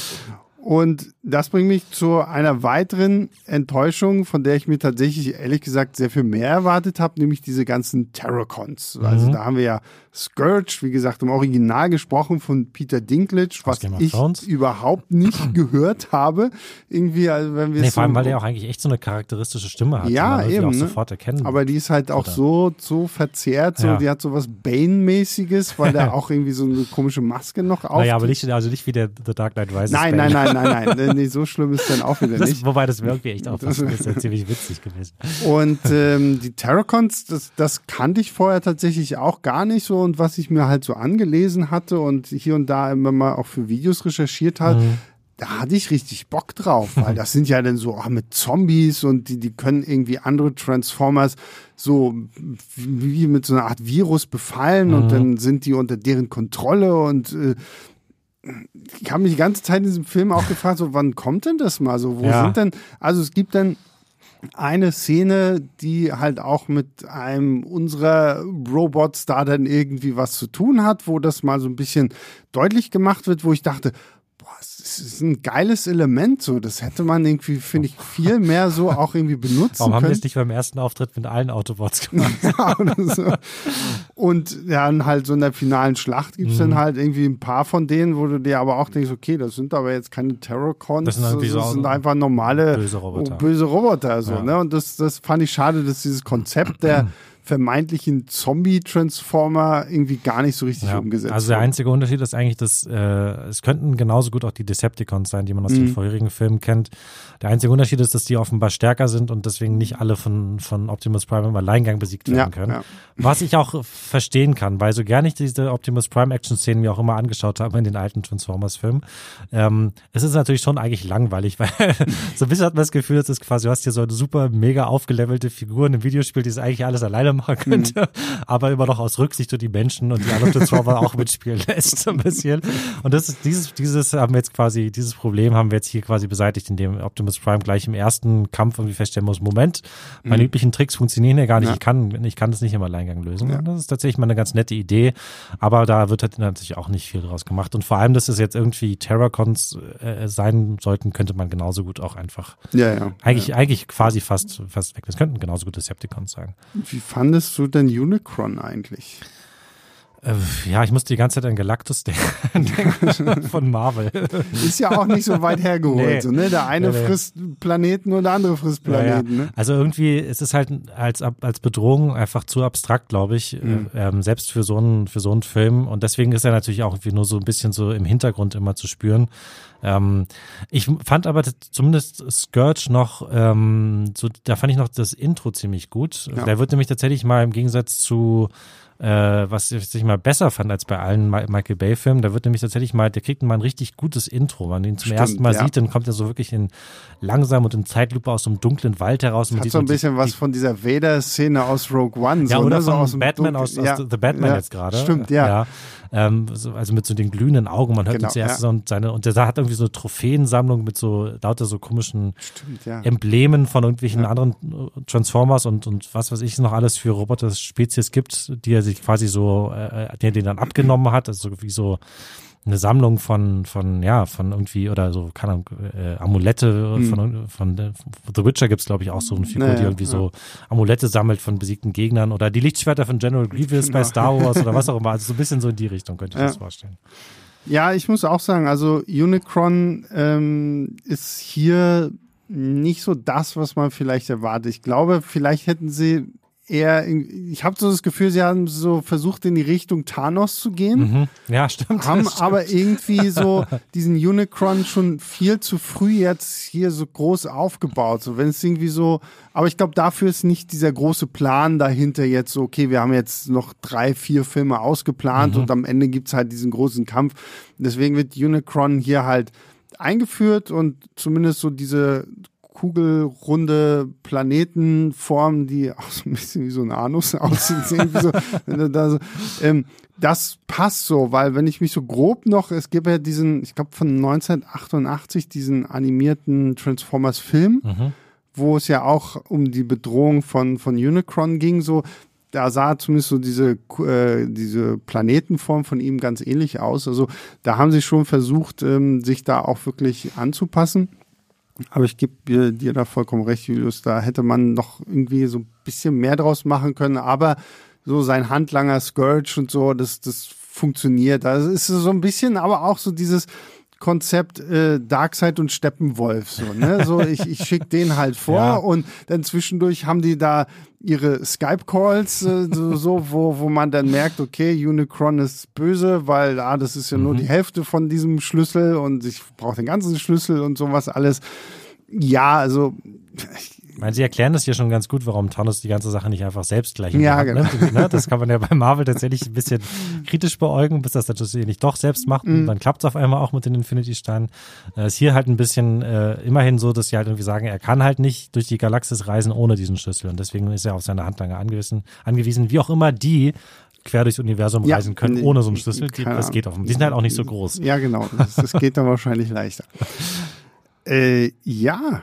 Und das bringt mich zu einer weiteren Enttäuschung, von der ich mir tatsächlich ehrlich gesagt sehr viel mehr erwartet habe, nämlich diese ganzen Terracons. Mhm. Also da haben wir ja Scourge, wie gesagt, im Original gesprochen von Peter Dinklage, was ich überhaupt nicht gehört habe. Irgendwie, also wenn wir
nee, vor allem, weil der auch eigentlich echt so eine charakteristische Stimme hat.
Ja, eben. Auch
ne? sofort erkennen.
Aber die ist halt auch so, so verzerrt, so, ja. die hat so was Bane-mäßiges, weil der auch irgendwie so eine komische Maske noch auf.
Naja, aber nicht, also nicht wie der The Dark Knight Rises.
Nein, nein, nein, nein, nein, nein, nee, so schlimm ist dann auch wieder
das,
nicht.
Wobei das wirklich echt auch fast ist ja ziemlich witzig gewesen.
Und ähm, die Terracons, das, das kannte ich vorher tatsächlich auch gar nicht so und was ich mir halt so angelesen hatte und hier und da immer mal auch für Videos recherchiert hat, mhm da hatte ich richtig Bock drauf, weil das sind ja dann so oh, mit Zombies und die, die können irgendwie andere Transformers so wie mit so einer Art Virus befallen mhm. und dann sind die unter deren Kontrolle und äh, ich habe mich die ganze Zeit in diesem Film auch gefragt, so wann kommt denn das mal so? Wo ja. sind denn, also es gibt dann eine Szene, die halt auch mit einem unserer Robots da dann irgendwie was zu tun hat, wo das mal so ein bisschen deutlich gemacht wird, wo ich dachte, es ist ein geiles Element so. Das hätte man irgendwie, finde ich, viel mehr so auch irgendwie benutzen
Warum
haben
wir es nicht beim ersten Auftritt mit allen Autobots gemacht? ja,
so. Und dann halt so in der finalen Schlacht gibt es mhm. dann halt irgendwie ein paar von denen, wo du dir aber auch denkst, okay, das sind aber jetzt keine Terrorcons, das sind, halt das so sind einfach normale böse Roboter. Böse Roboter so, ja. ne? Und das, das fand ich schade, dass dieses Konzept der vermeintlichen Zombie-Transformer irgendwie gar nicht so richtig ja, umgesetzt
Also der einzige Unterschied ist eigentlich, dass äh, es könnten genauso gut auch die Decepticons sein, die man aus mhm. den vorherigen Filmen kennt. Der einzige Unterschied ist, dass die offenbar stärker sind und deswegen nicht alle von, von Optimus Prime im Alleingang besiegt werden ja, können. Ja. Was ich auch verstehen kann, weil so gerne ich diese Optimus Prime Action-Szenen mir auch immer angeschaut habe in den alten Transformers-Filmen. Ähm, es ist natürlich schon eigentlich langweilig, weil so ein bisschen hat man das Gefühl, dass es quasi, du hast hier so eine super mega aufgelevelte Figur in einem Videospiel, die ist eigentlich alles alleine alleine machen könnte, mhm. aber immer noch aus Rücksicht zu die Menschen und die anderen Transformer auch mitspielen lässt, so ein bisschen. Und das ist, dieses, dieses haben wir jetzt quasi, dieses Problem haben wir jetzt hier quasi beseitigt, indem Optimus Prime gleich im ersten Kampf irgendwie feststellen muss, Moment, meine mhm. üblichen Tricks funktionieren ja gar nicht, ja. ich kann, ich kann das nicht im Alleingang lösen. Ja. Das ist tatsächlich mal eine ganz nette Idee, aber da wird halt natürlich auch nicht viel draus gemacht. Und vor allem, dass es jetzt irgendwie Terracons äh, sein sollten, könnte man genauso gut auch einfach
ja, ja,
eigentlich, eigentlich quasi fast, fast weg. Das könnten genauso gut Decepticons sagen.
Wie fandest du denn Unicron eigentlich?
Äh, ja, ich muss die ganze Zeit an Galactus denken von Marvel.
Ist ja auch nicht so weit hergeholt. Nee. So, ne? Der eine nee, nee. frisst Planeten und der andere frisst Planeten. Ja, ja.
Ne? Also irgendwie ist es halt als, als Bedrohung einfach zu abstrakt, glaube ich, mhm. ähm, selbst für so, einen, für so einen Film. Und deswegen ist er natürlich auch irgendwie nur so ein bisschen so im Hintergrund immer zu spüren. Ähm, ich fand aber zumindest Scourge noch, ähm, so, da fand ich noch das Intro ziemlich gut. Ja. Der wird nämlich tatsächlich mal im Gegensatz zu äh, was ich mal besser fand als bei allen Michael Bay Filmen. Da wird nämlich tatsächlich mal, der kriegt mal ein richtig gutes Intro. Wenn man ihn zum Stimmt, ersten Mal ja. sieht, dann kommt er so wirklich in langsam und in Zeitlupe aus so einem dunklen Wald heraus.
Das hat so ein bisschen die, was von dieser Vader-Szene aus Rogue One.
Ja, so, oder ne? so aus Batman, aus, aus ja. The Batman ja. jetzt gerade.
Stimmt, ja.
Ähm, so, also mit so den glühenden Augen. Man hört genau, zuerst ja. so und seine, und der hat irgendwie so eine Trophäensammlung mit so lauter so komischen Stimmt, ja. Emblemen von irgendwelchen ja. anderen äh, Transformers und, und was weiß ich noch alles für Roboter-Spezies gibt, die er sich quasi so, äh, die er den dann abgenommen hat. Also wie so eine Sammlung von, von, ja, von irgendwie, oder so, keine Ahnung, äh, Amulette hm. von, von, von The Witcher gibt's glaube ich, auch so eine Figur, naja, die irgendwie ja. so Amulette sammelt von besiegten Gegnern oder die Lichtschwerter von General Grievous genau. bei Star Wars oder was auch immer. Also so ein bisschen so in die Richtung könnte ich ja. das vorstellen.
Ja, ich muss auch sagen, also Unicron ähm, ist hier nicht so das, was man vielleicht erwartet. Ich glaube, vielleicht hätten sie eher, ich habe so das Gefühl, sie haben so versucht, in die Richtung Thanos zu gehen.
Mhm. Ja, stimmt.
Haben
stimmt.
aber irgendwie so diesen Unicron schon viel zu früh jetzt hier so groß aufgebaut. So, wenn es irgendwie so, aber ich glaube, dafür ist nicht dieser große Plan dahinter jetzt so, okay, wir haben jetzt noch drei, vier Filme ausgeplant mhm. und am Ende gibt's halt diesen großen Kampf. Deswegen wird Unicron hier halt eingeführt und zumindest so diese kugelrunde Planetenform, die auch so ein bisschen wie so ein Anus aussehen. so, da ähm, das passt so, weil wenn ich mich so grob noch, es gibt ja diesen, ich glaube von 1988, diesen animierten Transformers-Film, mhm. wo es ja auch um die Bedrohung von, von Unicron ging, so, da sah zumindest so diese, äh, diese Planetenform von ihm ganz ähnlich aus. Also da haben sie schon versucht, ähm, sich da auch wirklich anzupassen. Aber ich gebe dir da vollkommen recht, Julius. Da hätte man noch irgendwie so ein bisschen mehr draus machen können. Aber so sein Handlanger Scourge und so, das, das funktioniert. Das ist so ein bisschen, aber auch so dieses Konzept äh, Darkseid und Steppenwolf. So, ne? so ich, ich schicke den halt vor ja. und dann zwischendurch haben die da ihre Skype-Calls, äh, so, so, wo, wo man dann merkt, okay, Unicron ist böse, weil ah, das ist ja nur mhm. die Hälfte von diesem Schlüssel und ich brauche den ganzen Schlüssel und sowas alles. Ja, also
ich meine, sie erklären das hier schon ganz gut, warum Thanos die ganze Sache nicht einfach selbst gleich
ja, hat, genau.
ne? Das kann man ja bei Marvel tatsächlich ein bisschen kritisch beäugen, bis das natürlich nicht doch selbst macht. Und mhm. dann klappt es auf einmal auch mit den Infinity-Steinen. Äh, ist hier halt ein bisschen äh, immerhin so, dass sie halt irgendwie sagen, er kann halt nicht durch die Galaxis reisen ohne diesen Schlüssel. Und deswegen ist er auf seine Handlanger angewiesen, angewiesen, wie auch immer die quer durchs Universum ja, reisen können, ohne so einen Schlüssel. Die, das geht auf. Die sind halt auch nicht so groß.
Ja, genau. Das, das geht dann wahrscheinlich leichter. Äh, ja,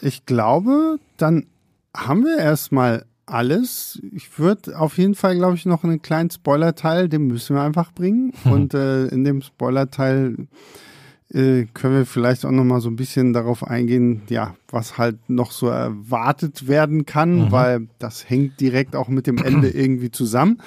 ich glaube, dann haben wir erstmal alles. Ich würde auf jeden Fall, glaube ich, noch einen kleinen Spoiler-Teil, den müssen wir einfach bringen. Mhm. Und äh, in dem Spoiler-Teil äh, können wir vielleicht auch noch mal so ein bisschen darauf eingehen, ja, was halt noch so erwartet werden kann, mhm. weil das hängt direkt auch mit dem Ende irgendwie zusammen.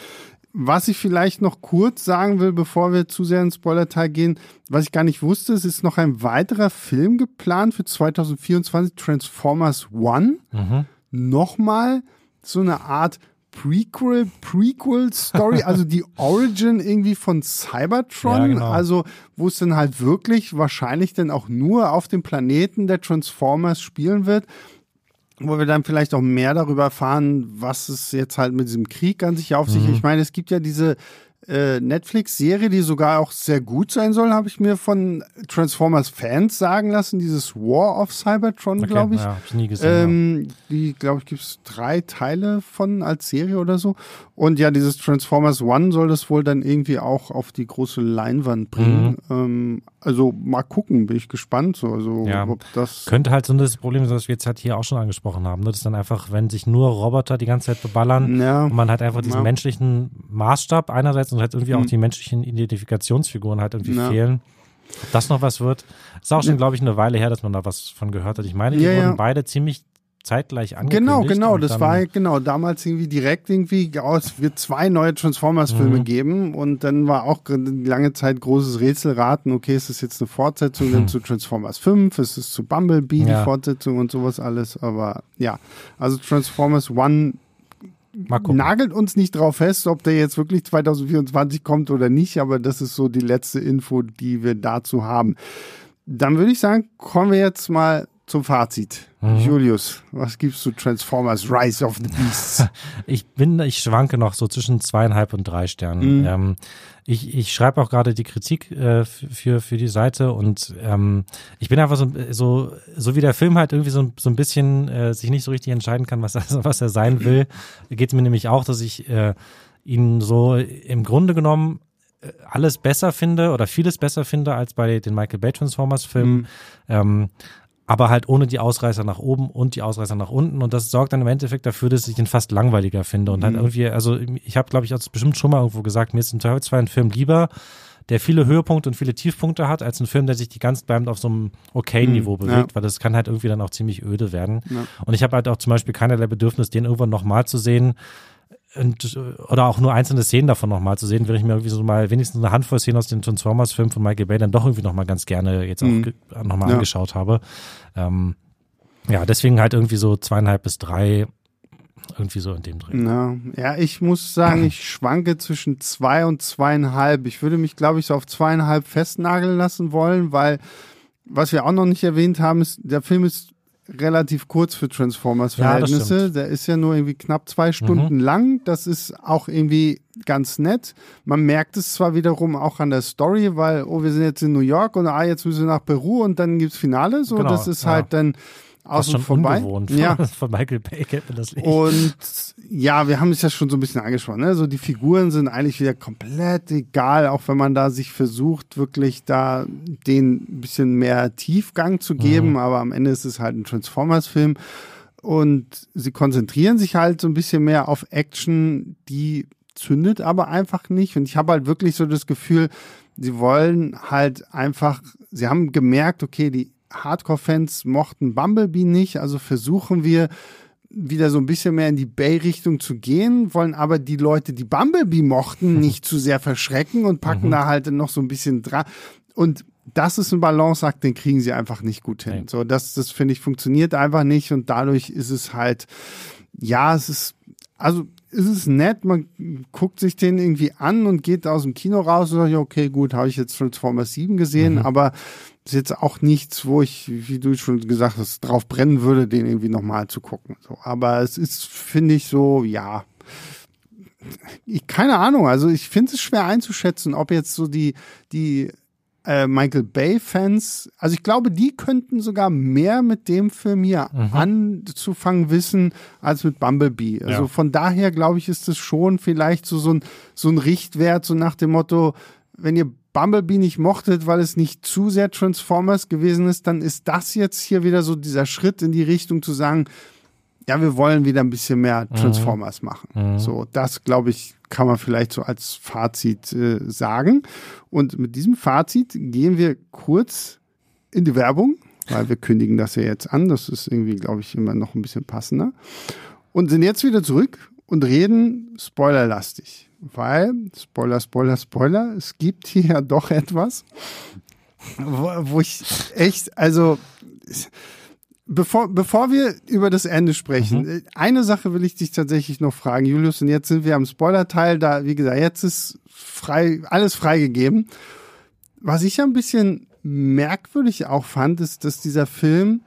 Was ich vielleicht noch kurz sagen will, bevor wir zu sehr ins Spoiler-Teil gehen, was ich gar nicht wusste, es ist noch ein weiterer Film geplant für 2024, Transformers One. Mhm. Nochmal so eine Art Prequel, Prequel-Story, also die Origin irgendwie von Cybertron, ja, genau. also wo es dann halt wirklich wahrscheinlich dann auch nur auf dem Planeten der Transformers spielen wird wo wir dann vielleicht auch mehr darüber erfahren, was es jetzt halt mit diesem Krieg an sich auf sich. Mhm. Ich meine, es gibt ja diese äh, Netflix-Serie, die sogar auch sehr gut sein soll, habe ich mir von Transformers-Fans sagen lassen. Dieses War of Cybertron, okay, glaube ich. Ja, hab ich nie gesehen. Ähm, die, glaube ich, gibt es drei Teile von als Serie oder so. Und ja, dieses Transformers One soll das wohl dann irgendwie auch auf die große Leinwand bringen. Mhm. Ähm, also mal gucken, bin ich gespannt. So, also,
ja, ob das könnte halt so das Problem sein, was wir jetzt halt hier auch schon angesprochen haben. Ne? Das ist dann einfach, wenn sich nur Roboter die ganze Zeit beballern ja, und man halt einfach diesen ja. menschlichen Maßstab einerseits und halt irgendwie mhm. auch die menschlichen Identifikationsfiguren halt irgendwie fehlen. Ob das noch was wird, ist auch schon, glaube ich, eine Weile her, dass man da was von gehört hat. Ich meine, die wurden beide ziemlich zeitgleich angekündigt.
Genau, genau, das war genau damals irgendwie direkt irgendwie aus, es wird zwei neue Transformers-Filme mhm. geben und dann war auch lange Zeit großes Rätselraten, okay, ist das jetzt eine Fortsetzung mhm. zu Transformers 5, ist es zu Bumblebee ja. die Fortsetzung und sowas alles, aber ja, also Transformers One nagelt uns nicht drauf fest, ob der jetzt wirklich 2024 kommt oder nicht, aber das ist so die letzte Info, die wir dazu haben. Dann würde ich sagen, kommen wir jetzt mal zum Fazit. Mhm. Julius, was gibst du Transformers Rise of the Beasts?
Ich bin, ich schwanke noch so zwischen zweieinhalb und drei Sternen. Mhm. Ähm, ich, ich schreibe auch gerade die Kritik äh, für, für die Seite und ähm, ich bin einfach so, so, so wie der Film halt irgendwie so, so ein bisschen äh, sich nicht so richtig entscheiden kann, was, was er sein will, geht es mir nämlich auch, dass ich äh, ihn so im Grunde genommen äh, alles besser finde oder vieles besser finde als bei den Michael Bay Transformers Filmen. Mhm. Ähm, aber halt ohne die Ausreißer nach oben und die Ausreißer nach unten. Und das sorgt dann im Endeffekt dafür, dass ich den fast langweiliger finde. Und halt mhm. irgendwie, also ich habe, glaube ich, auch bestimmt schon mal irgendwo gesagt, mir ist im Zweifelsfall ein Film lieber, der viele Höhepunkte und viele Tiefpunkte hat, als ein Film, der sich die ganze Zeit auf so einem Okay-Niveau mhm, bewegt, ja. weil das kann halt irgendwie dann auch ziemlich öde werden. Ja. Und ich habe halt auch zum Beispiel keinerlei Bedürfnis, den irgendwann nochmal zu sehen, und, oder auch nur einzelne Szenen davon nochmal zu sehen, wäre ich mir irgendwie so mal wenigstens eine Handvoll Szenen aus dem Transformers-Film von Michael Bay dann doch irgendwie nochmal ganz gerne jetzt auch mhm. nochmal ja. angeschaut habe. Ähm, ja, deswegen halt irgendwie so zweieinhalb bis drei, irgendwie so in dem Dreh.
Ja, ja ich muss sagen, ich schwanke zwischen zwei und zweieinhalb. Ich würde mich, glaube ich, so auf zweieinhalb festnageln lassen wollen, weil was wir auch noch nicht erwähnt haben, ist, der Film ist relativ kurz für Transformers-Verhältnisse. Ja, der ist ja nur irgendwie knapp zwei Stunden mhm. lang. Das ist auch irgendwie ganz nett. Man merkt es zwar wiederum auch an der Story, weil, oh, wir sind jetzt in New York und ah, jetzt müssen wir nach Peru und dann gibt's Finale. So, genau, das ist ja. halt dann außen schon vorbei.
Unbewohnt. Ja. Von Michael Bay kennt man das nicht.
Und ja, wir haben es ja schon so ein bisschen angesprochen. Ne? So die Figuren sind eigentlich wieder komplett egal, auch wenn man da sich versucht, wirklich da den ein bisschen mehr Tiefgang zu geben. Mhm. Aber am Ende ist es halt ein Transformers-Film. Und sie konzentrieren sich halt so ein bisschen mehr auf Action, die zündet aber einfach nicht. Und ich habe halt wirklich so das Gefühl, sie wollen halt einfach, sie haben gemerkt, okay, die Hardcore-Fans mochten Bumblebee nicht, also versuchen wir wieder so ein bisschen mehr in die Bay-Richtung zu gehen, wollen aber die Leute, die Bumblebee mochten, nicht zu sehr verschrecken und packen mhm. da halt noch so ein bisschen dran. Und das ist ein Balanceakt, den kriegen sie einfach nicht gut hin. Nee. So, das, das finde ich funktioniert einfach nicht und dadurch ist es halt, ja, es ist, also es ist nett, man guckt sich den irgendwie an und geht aus dem Kino raus und sagt, okay, gut, habe ich jetzt Transformers 7 gesehen, mhm. aber ist jetzt auch nichts, wo ich, wie du schon gesagt hast, drauf brennen würde, den irgendwie nochmal zu gucken. So, aber es ist, finde ich, so, ja, ich, keine Ahnung, also ich finde es schwer einzuschätzen, ob jetzt so die, die äh, Michael Bay-Fans, also ich glaube, die könnten sogar mehr mit dem Film hier mhm. anzufangen wissen als mit Bumblebee. Also ja. von daher glaube ich, ist es schon vielleicht so, so, ein, so ein Richtwert, so nach dem Motto, wenn ihr Bumblebee nicht mochtet, weil es nicht zu sehr Transformers gewesen ist, dann ist das jetzt hier wieder so dieser Schritt in die Richtung zu sagen, ja, wir wollen wieder ein bisschen mehr mhm. Transformers mhm. machen. Mhm. So, das glaube ich, kann man vielleicht so als Fazit äh, sagen. Und mit diesem Fazit gehen wir kurz in die Werbung, weil wir kündigen das ja jetzt an. Das ist irgendwie, glaube ich, immer noch ein bisschen passender. Und sind jetzt wieder zurück und reden spoilerlastig. Weil, Spoiler, Spoiler, Spoiler, es gibt hier ja doch etwas, wo, wo ich echt, also bevor, bevor wir über das Ende sprechen, mhm. eine Sache will ich dich tatsächlich noch fragen, Julius, und jetzt sind wir am Spoiler-Teil, da, wie gesagt, jetzt ist frei, alles freigegeben. Was ich ein bisschen merkwürdig auch fand, ist, dass dieser Film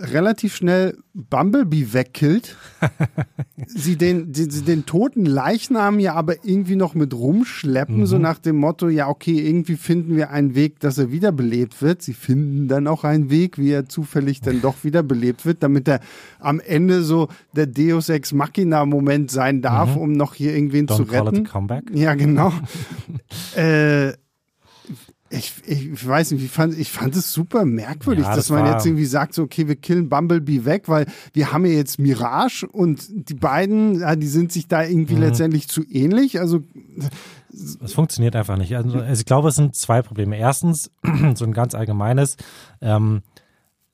relativ schnell Bumblebee wegkillt. sie den, die, sie den toten Leichnam ja aber irgendwie noch mit rumschleppen, mhm. so nach dem Motto, ja, okay, irgendwie finden wir einen Weg, dass er wiederbelebt wird. Sie finden dann auch einen Weg, wie er zufällig dann doch wiederbelebt wird, damit er am Ende so der Deus Ex Machina Moment sein darf, mhm. um noch hier irgendwen Don't zu retten. Ja, genau. äh, ich, ich weiß nicht, ich fand, ich fand es super merkwürdig, ja, das dass man jetzt irgendwie sagt, so, okay, wir killen Bumblebee weg, weil wir haben ja jetzt Mirage und die beiden, ja, die sind sich da irgendwie mhm. letztendlich zu ähnlich. Also
es funktioniert einfach nicht. Also, also ich glaube, es sind zwei Probleme. Erstens, so ein ganz allgemeines, ähm,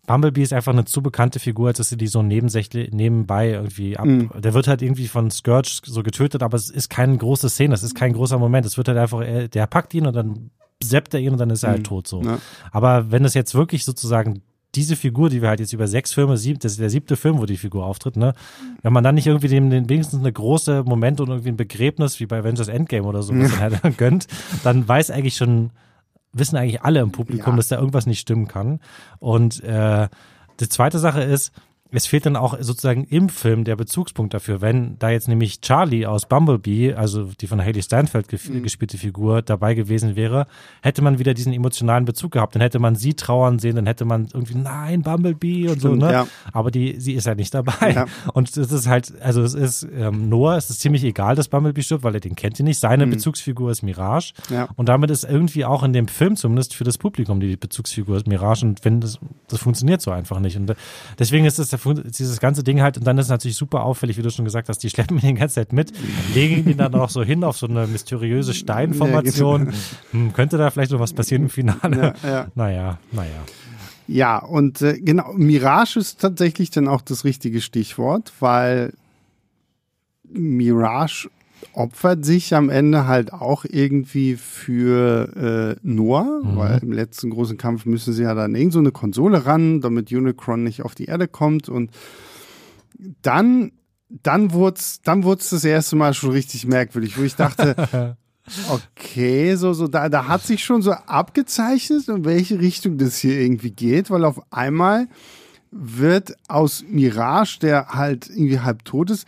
Bumblebee ist einfach eine zu bekannte Figur, als dass sie die so nebensächlich nebenbei irgendwie ab. Mhm. Der wird halt irgendwie von Scourge so getötet, aber es ist keine große Szene, es ist kein großer Moment. Es wird halt einfach, der packt ihn und dann seppt er ihn und dann ist er halt mhm. tot so. Ja. Aber wenn es jetzt wirklich sozusagen diese Figur, die wir halt jetzt über sechs Filme, sieben, das ist der siebte Film, wo die Figur auftritt, ne? Wenn man dann nicht irgendwie dem, dem wenigstens eine große Moment und irgendwie ein Begräbnis wie bei Avengers Endgame oder so ja. halt gönnt, dann weiß eigentlich schon, wissen eigentlich alle im Publikum, ja. dass da irgendwas nicht stimmen kann. Und äh, die zweite Sache ist, es fehlt dann auch sozusagen im Film der Bezugspunkt dafür. Wenn da jetzt nämlich Charlie aus Bumblebee, also die von Haley Steinfeld mhm. gespielte Figur, dabei gewesen wäre, hätte man wieder diesen emotionalen Bezug gehabt. Dann hätte man sie trauern sehen, dann hätte man irgendwie, nein, Bumblebee und Stimmt, so, ne? Ja. Aber die, sie ist halt nicht dabei. Ja. Und es ist halt, also es ist ähm, Noah, es ist ziemlich egal, dass Bumblebee stirbt, weil er den kennt ihn nicht. Seine mhm. Bezugsfigur ist Mirage. Ja. Und damit ist irgendwie auch in dem Film zumindest für das Publikum die Bezugsfigur ist Mirage. Und wenn das, das funktioniert so einfach nicht. Und deswegen ist es der dieses ganze Ding halt, und dann ist es natürlich super auffällig, wie du schon gesagt hast, die schleppen ihn die ganze Zeit mit, legen ihn dann auch so hin auf so eine mysteriöse Steinformation. Hm, könnte da vielleicht noch was passieren im Finale? Ja, ja. Naja, naja.
Ja, und äh, genau, Mirage ist tatsächlich dann auch das richtige Stichwort, weil Mirage opfert sich am Ende halt auch irgendwie für äh, Noah, mhm. weil im letzten großen Kampf müssen sie ja dann irgend so eine Konsole ran, damit Unicron nicht auf die Erde kommt und dann dann wurde es dann wurd's das erste Mal schon richtig merkwürdig, wo ich dachte, okay, so, so, da, da hat sich schon so abgezeichnet, in welche Richtung das hier irgendwie geht, weil auf einmal wird aus Mirage, der halt irgendwie halb tot ist,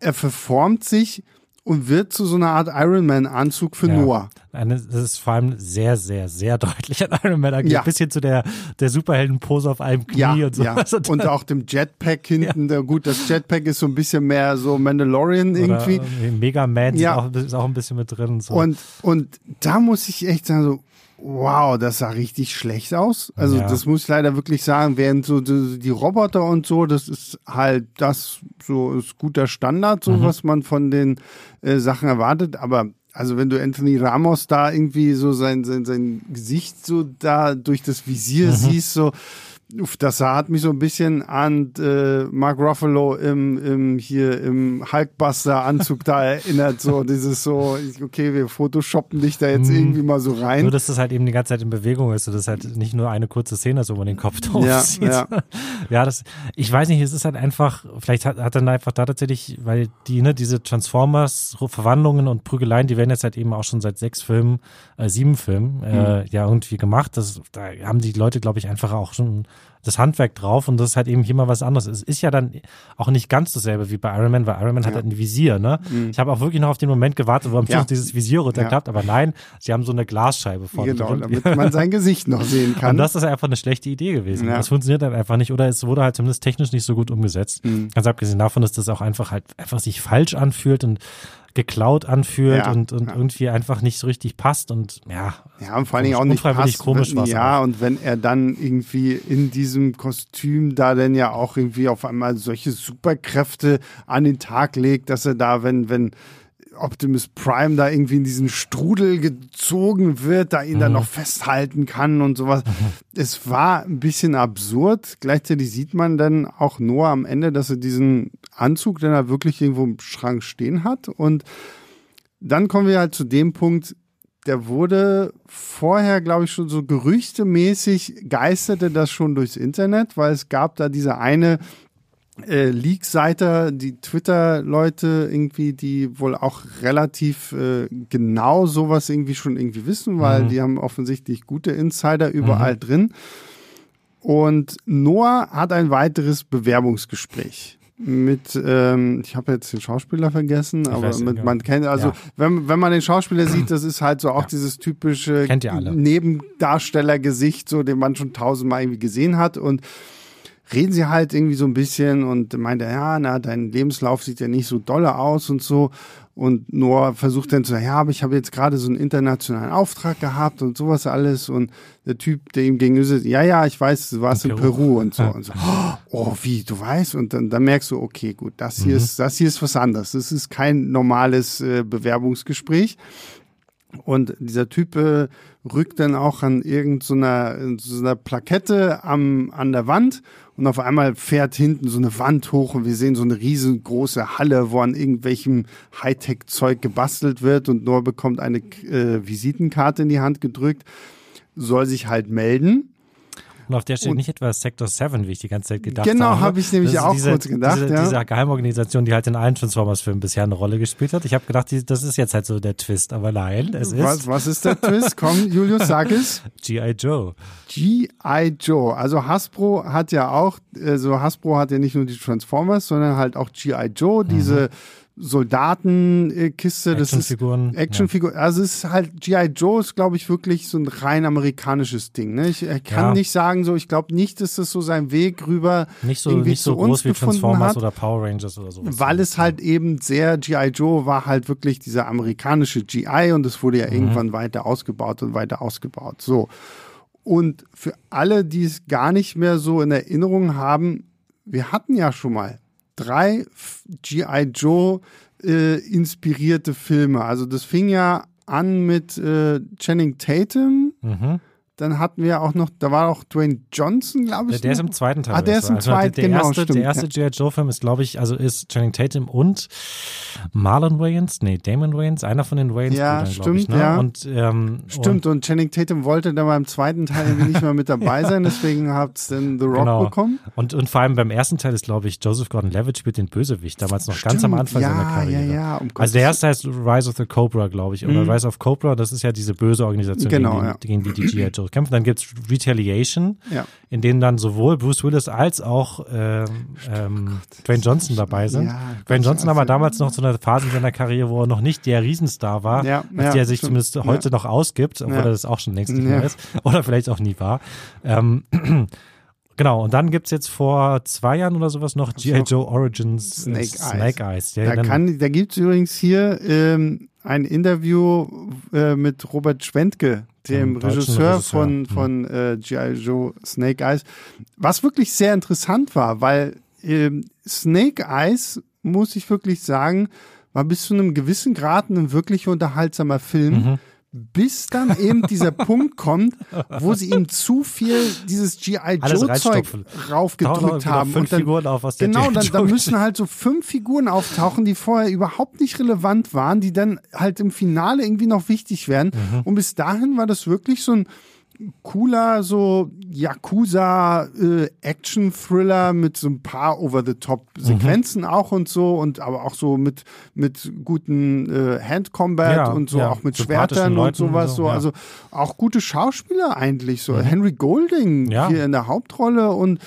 er verformt sich und wird zu so einer Art Iron Man Anzug für ja. Noah.
Das ist vor allem sehr, sehr, sehr deutlich an Iron Man. Ja. Bis hin zu der, der Superhelden-Pose auf einem Knie ja, und so. Ja.
Und auch dem Jetpack hinten. Ja. Gut, das Jetpack ist so ein bisschen mehr so Mandalorian irgendwie.
Oder Mega Man ja. ist, auch, ist auch ein bisschen mit drin. So.
Und, und da muss ich echt sagen, so, wow, das sah richtig schlecht aus. Also ja. das muss ich leider wirklich sagen, während so die, die, Roboter und so, das ist halt das so ist guter Standard, so mhm. was man von den äh, Sachen erwartet. Aber also wenn du Anthony Ramos da irgendwie so sein sein, sein Gesicht so da durch das Visier mhm. siehst, so das hat mich so ein bisschen an äh, Mark Ruffalo im, im hier im Hulkbuster Anzug da erinnert, so dieses so, okay, wir photoshoppen dich da jetzt mhm. irgendwie mal so rein.
Nur, dass das halt eben die ganze Zeit in Bewegung ist, und das halt nicht nur eine kurze Szene wo man den Kopf drauf
ja,
sieht.
Ja.
ja, das, ich weiß nicht, es ist halt einfach, vielleicht hat, hat dann einfach da tatsächlich, weil die, ne, diese Transformers, Verwandlungen und Prügeleien, die werden jetzt halt eben auch schon seit sechs Filmen, äh, sieben Filmen, äh, mhm. ja, irgendwie gemacht. Das, da haben die Leute, glaube ich, einfach auch schon das Handwerk drauf und das ist halt eben hier mal was anderes. Es ist ja dann auch nicht ganz dasselbe wie bei Iron Man, weil Iron Man ja. hat halt ein Visier, ne? Mhm. Ich habe auch wirklich noch auf den Moment gewartet, wo am Schluss ja. dieses Visier runterklappt, ja. aber nein, sie haben so eine Glasscheibe vorne
Genau, drin. damit man sein Gesicht noch sehen kann.
Und das ist einfach eine schlechte Idee gewesen. Das funktioniert dann einfach nicht oder es wurde halt zumindest technisch nicht so gut umgesetzt. Mhm. Ganz abgesehen davon, dass das auch einfach halt einfach sich falsch anfühlt und geklaut anfühlt ja, und, und ja. irgendwie einfach nicht so richtig passt und ja.
Ja, und vor allen Dingen auch nicht passt,
komisch
wenn, Ja, und wenn er dann irgendwie in diesem Kostüm da dann ja auch irgendwie auf einmal solche Superkräfte an den Tag legt, dass er da, wenn, wenn Optimus Prime da irgendwie in diesen Strudel gezogen wird, da ihn mhm. dann noch festhalten kann und sowas. Mhm. Es war ein bisschen absurd. Gleichzeitig sieht man dann auch nur am Ende, dass er diesen Anzug dann da wirklich irgendwo im Schrank stehen hat. Und dann kommen wir halt zu dem Punkt, der wurde vorher, glaube ich, schon so gerüchtemäßig geisterte das schon durchs Internet, weil es gab da diese eine äh, Leak-Seite, die Twitter-Leute irgendwie, die wohl auch relativ äh, genau sowas irgendwie schon irgendwie wissen, weil mhm. die haben offensichtlich gute Insider überall mhm. drin. Und Noah hat ein weiteres Bewerbungsgespräch mit, ähm, ich habe jetzt den Schauspieler vergessen, ich aber mit, man kennt, also ja. wenn, wenn man den Schauspieler sieht, das ist halt so auch ja. dieses typische Nebendarstellergesicht, so den man schon tausendmal irgendwie gesehen hat und reden sie halt irgendwie so ein bisschen und meint er, ja, na, dein Lebenslauf sieht ja nicht so dolle aus und so. Und Noah versucht dann zu sagen, ja, aber ich habe jetzt gerade so einen internationalen Auftrag gehabt und sowas alles. Und der Typ, der ihm gegenüber ist, ja, ja, ich weiß, du warst in, in Peru. Peru. und so. Ja. Und so, oh, wie, du weißt? Und dann, dann merkst du, okay, gut, das hier mhm. ist, das hier ist was anderes. Das ist kein normales äh, Bewerbungsgespräch. Und dieser Typ äh, rückt dann auch an irgendeiner so einer Plakette am, an der Wand und auf einmal fährt hinten so eine Wand hoch und wir sehen so eine riesengroße Halle, wo an irgendwelchem Hightech-Zeug gebastelt wird. Und Noah bekommt eine äh, Visitenkarte in die Hand gedrückt, soll sich halt melden
und auf der steht nicht etwa Sector 7, wie ich die ganze Zeit gedacht
genau,
habe.
Genau, habe ich nämlich auch diese, kurz gedacht.
Diese,
ja.
diese Geheimorganisation, die halt in allen Transformers-Filmen bisher eine Rolle gespielt hat. Ich habe gedacht, die, das ist jetzt halt so der Twist, aber nein, es ist.
Was, was ist der Twist? Komm, Julius, sag es.
G.I. Joe.
G.I. Joe. Also Hasbro hat ja auch, also Hasbro hat ja nicht nur die Transformers, sondern halt auch G.I. Joe, diese mhm Soldatenkiste. Das ist Actionfigur. Ja. Also es ist halt G.I. Joe ist, glaube ich, wirklich so ein rein amerikanisches Ding. Ne? Ich kann ja. nicht sagen, so, ich glaube nicht, dass das so seinen Weg rüber
nicht so,
irgendwie
nicht so
zu uns
groß wie Transformers hat, oder Power Rangers oder sowas.
Weil es halt eben sehr G.I. Joe war halt wirklich dieser amerikanische G.I. und es wurde ja mhm. irgendwann weiter ausgebaut und weiter ausgebaut. So. Und für alle, die es gar nicht mehr so in Erinnerung haben, wir hatten ja schon mal drei G.I. Joe äh, inspirierte Filme. Also das fing ja an mit äh, Channing Tatum. Mhm. Dann hatten wir auch noch, da war auch Dwayne Johnson, glaube ich.
Der, der ist im zweiten Teil.
Ah, der ist im also zweiten,
der,
genau,
erste,
stimmt.
Der erste ja. G.I. Joe-Film ist, glaube ich, also ist Channing Tatum und Marlon Wayans, nee, Damon Wayans, einer von den Wayans
ja, stimmt,
ich, ne?
ja.
Und, ähm,
stimmt, und, und, Channing Tatum wollte dann beim zweiten Teil irgendwie nicht mehr mit dabei sein, deswegen hat es dann The Rock genau. bekommen.
Und, und vor allem beim ersten Teil ist, glaube ich, Joseph Gordon-Levitt spielt den Bösewicht, damals noch stimmt, ganz am Anfang
ja,
seiner Karriere.
Ja, ja, um
also der erste heißt Rise of the Cobra, glaube ich, oder mhm. Rise of Cobra, das ist ja diese böse Organisation,
genau,
gegen, die, gegen die die G.I. Joe kämpfen. Dann gibt's Retaliation,
ja.
in denen dann sowohl Bruce Willis als auch ähm, ähm, Dwayne Johnson dabei sind. Ja, Dwayne Johnson aber damals noch zu einer Phase in seiner Karriere, wo er noch nicht der Riesenstar war,
ja,
als der sich zumindest heute noch ausgibt, obwohl er das auch schon längst nicht mehr ist oder vielleicht auch nie war. Ähm, Genau, und dann gibt es jetzt vor zwei Jahren oder sowas noch G.I. Joe Origins
Snake,
Snake Eyes.
Eyes. Ja, da kann, da gibt es übrigens hier ähm, ein Interview äh, mit Robert Schwentke, dem Regisseur, Regisseur, von, von hm. äh, G.I. Joe Snake Eyes, was wirklich sehr interessant war, weil ähm, Snake Eyes, muss ich wirklich sagen, war bis zu einem gewissen Grad ein wirklich unterhaltsamer Film. Mhm bis dann eben dieser Punkt kommt, wo sie ihm zu viel dieses G.I. Joe-Zeug raufgedrückt haben. Und dann, genau, dann, dann müssen halt so fünf Figuren auftauchen, die vorher überhaupt nicht relevant waren, die dann halt im Finale irgendwie noch wichtig werden. Mhm. Und bis dahin war das wirklich so ein cooler so Yakuza äh, Action Thriller mit so ein paar over the top Sequenzen mhm. auch und so und aber auch so mit mit guten äh, Hand Combat ja, und so ja. auch mit Schwertern Leuten und sowas und so, ja. also auch gute Schauspieler eigentlich so mhm. Henry Golding hier in der Hauptrolle und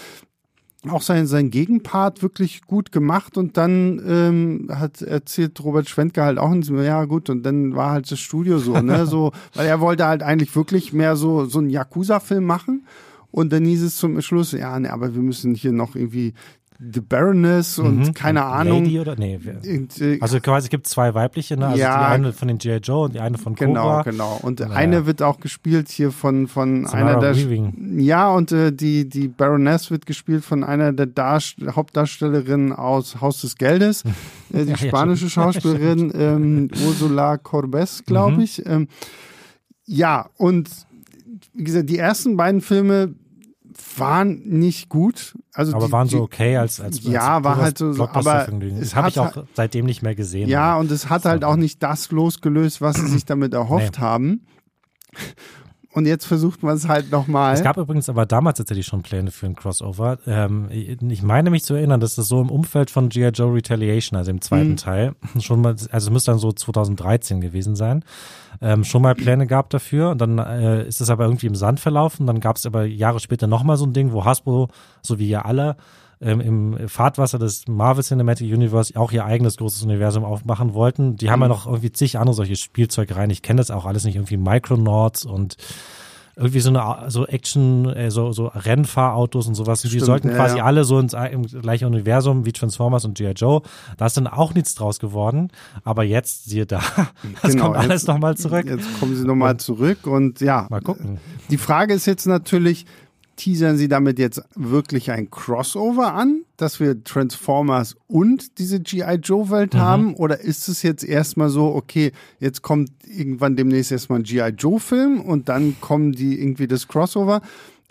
auch sein, sein Gegenpart wirklich gut gemacht und dann ähm, hat erzählt Robert Schwentke halt auch, ja gut, und dann war halt das Studio so, ne, so, weil er wollte halt eigentlich wirklich mehr so, so einen Yakuza-Film machen. Und dann hieß es zum Schluss, ja, ne, aber wir müssen hier noch irgendwie The Baroness und mhm. keine Ahnung.
Lady oder nee. Äh, also quasi es gibt zwei weibliche, ne? Also ja, die eine von den G.I. Joe und die eine von
Cobra. Genau, genau. Und naja. eine wird auch gespielt hier von von Samara einer der Weaving. Ja, und äh, die die Baroness wird gespielt von einer der Darst Hauptdarstellerinnen aus Haus des Geldes, äh, die ja, spanische ja, Schauspielerin ähm, Ursula Corbes, glaube mhm. ich. Ähm, ja, und wie gesagt, die ersten beiden Filme waren nicht gut. Also
aber
die,
waren so okay als als
ja als war halt so, aber
es habe ich auch halt, seitdem nicht mehr gesehen.
Ja und es hat halt auch nicht das losgelöst, was sie sich damit erhofft nee. haben. Und jetzt versucht man es halt nochmal.
Es gab übrigens aber damals tatsächlich schon Pläne für ein Crossover. Ähm, ich meine mich zu erinnern, dass das so im Umfeld von G.I. Joe Retaliation, also im zweiten mhm. Teil, schon mal, also es müsste dann so 2013 gewesen sein, ähm, schon mal Pläne gab dafür. Und dann äh, ist es aber irgendwie im Sand verlaufen. Dann gab es aber Jahre später nochmal so ein Ding, wo Hasbro, so wie ja alle, ähm, im Fahrtwasser des Marvel Cinematic Universe auch ihr eigenes großes Universum aufmachen wollten. Die haben ja mhm. noch irgendwie zig andere solche Spielzeug rein. Ich kenne das auch alles nicht, irgendwie Micronauts und irgendwie so eine so Action, äh, so, so Rennfahrautos und sowas. Stimmt, die sollten ja, quasi ja. alle so ins, im gleichen Universum wie Transformers und G.I. Joe. Da ist dann auch nichts draus geworden. Aber jetzt, siehe da, das genau, kommt alles nochmal zurück.
Jetzt kommen sie nochmal zurück und ja.
Mal gucken.
Die Frage ist jetzt natürlich, teasern sie damit jetzt wirklich ein Crossover an, dass wir Transformers und diese G.I. Joe-Welt mhm. haben? Oder ist es jetzt erstmal so, okay, jetzt kommt irgendwann demnächst erstmal ein G.I. Joe-Film und dann kommen die irgendwie das Crossover?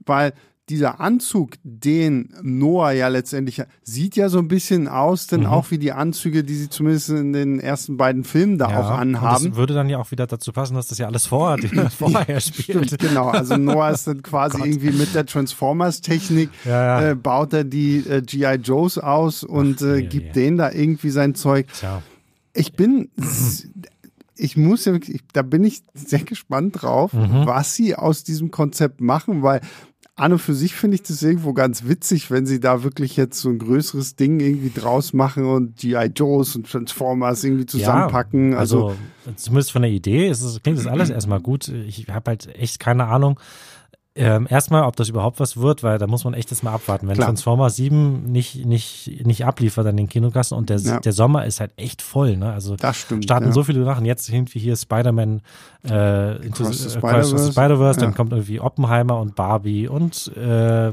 Weil dieser Anzug, den Noah ja letztendlich sieht ja so ein bisschen aus, denn mhm. auch wie die Anzüge, die sie zumindest in den ersten beiden Filmen da ja, auch anhaben.
das würde dann ja auch wieder dazu passen, dass das ja alles vorher, vorher spielt.
Stimmt, genau. Also Noah ist dann quasi oh irgendwie mit der Transformers-Technik, ja, ja. äh, baut er die äh, G.I. Joes aus und äh, gibt denen da irgendwie sein Zeug. Tja. Ich bin ich muss ja wirklich, da bin ich sehr gespannt drauf, mhm. was sie aus diesem Konzept machen, weil an und für sich finde ich das irgendwo ganz witzig, wenn sie da wirklich jetzt so ein größeres Ding irgendwie draus machen und G.I. Joes und Transformers irgendwie zusammenpacken.
Ja, also, also, zumindest von der Idee ist es, klingt das alles erstmal gut. Ich habe halt echt keine Ahnung, ähm, erstmal, ob das überhaupt was wird, weil da muss man echt das mal abwarten. Wenn Klar. Transformers 7 nicht, nicht, nicht abliefert an den Kinokassen und der, ja. der Sommer ist halt echt voll, ne? Also
das stimmt,
starten
ja.
so viele Sachen. Jetzt irgendwie hier Spider-Man äh, into the Spider-Verse, Spider ja. dann kommt irgendwie Oppenheimer und Barbie und äh, äh,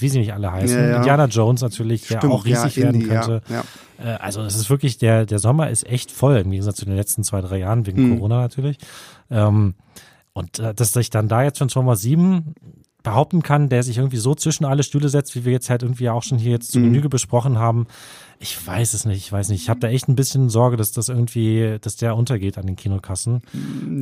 wie sie nicht alle heißen. Indiana Jones natürlich, der auch riesig werden Indie, könnte. Äh, also es ist wirklich, der, der Sommer ist echt voll, im Gegensatz zu den letzten zwei, drei Jahren, wegen hm. Corona natürlich. Ähm, und äh, dass sich dann da jetzt Transformer 7 behaupten kann, der sich irgendwie so zwischen alle Stühle setzt, wie wir jetzt halt irgendwie auch schon hier jetzt zu mhm. Genüge besprochen haben, ich weiß es nicht, ich weiß nicht. Ich habe da echt ein bisschen Sorge, dass das irgendwie, dass der untergeht an den Kinokassen.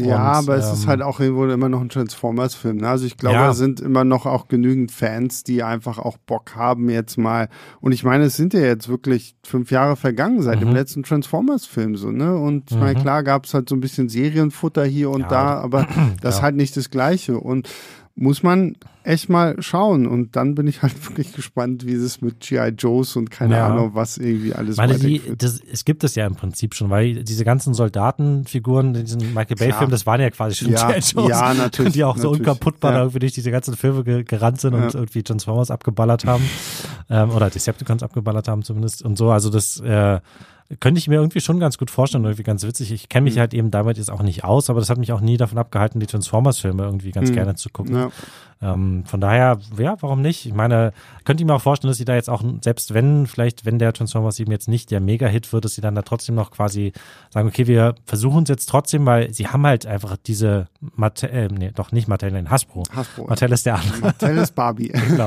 Ja, Und, aber ähm, es ist ähm, halt auch irgendwo immer noch ein Transformers-Film. Ne? Also ich glaube, ja. da sind immer noch auch genügend Fans, die einfach auch Bock haben jetzt mal. Und ich meine, es sind ja jetzt wirklich fünf Jahre vergangen seit mhm. dem letzten Transformers-Film so, ne? Und ich meine, mhm. klar gab es halt so ein bisschen Serienfutter hier und ja. da, aber das ja. ist halt nicht das Gleiche. Und muss man echt mal schauen. Und dann bin ich halt wirklich gespannt, wie es mit G.I. Joes und keine ja. Ahnung, was irgendwie alles
Meine, die, das, Es gibt es ja im Prinzip schon, weil diese ganzen Soldatenfiguren in diesem Michael Bay-Film, das waren ja quasi schon
ja, G.I. Joes. Ja, natürlich.
Die auch so unkaputtbar ja. irgendwie durch diese ganzen Filme gerannt sind ja. und irgendwie Transformers abgeballert haben. ähm, oder Decepticons abgeballert haben zumindest und so. Also das, äh, könnte ich mir irgendwie schon ganz gut vorstellen, irgendwie ganz witzig. Ich kenne mich mhm. halt eben damit jetzt auch nicht aus, aber das hat mich auch nie davon abgehalten, die Transformers-Filme irgendwie ganz mhm. gerne zu gucken. Ja. Ähm, von daher, ja, warum nicht? Ich meine, könnt ihr mir auch vorstellen, dass sie da jetzt auch, selbst wenn, vielleicht, wenn der Transformers 7 jetzt nicht der Mega-Hit wird, dass sie dann da trotzdem noch quasi sagen, okay, wir versuchen es jetzt trotzdem, weil sie haben halt einfach diese Mattel, äh, nee, doch nicht Mattel, nein, Hasbro. Hasbro. Mattel ist der andere.
Mattel ist Barbie. genau.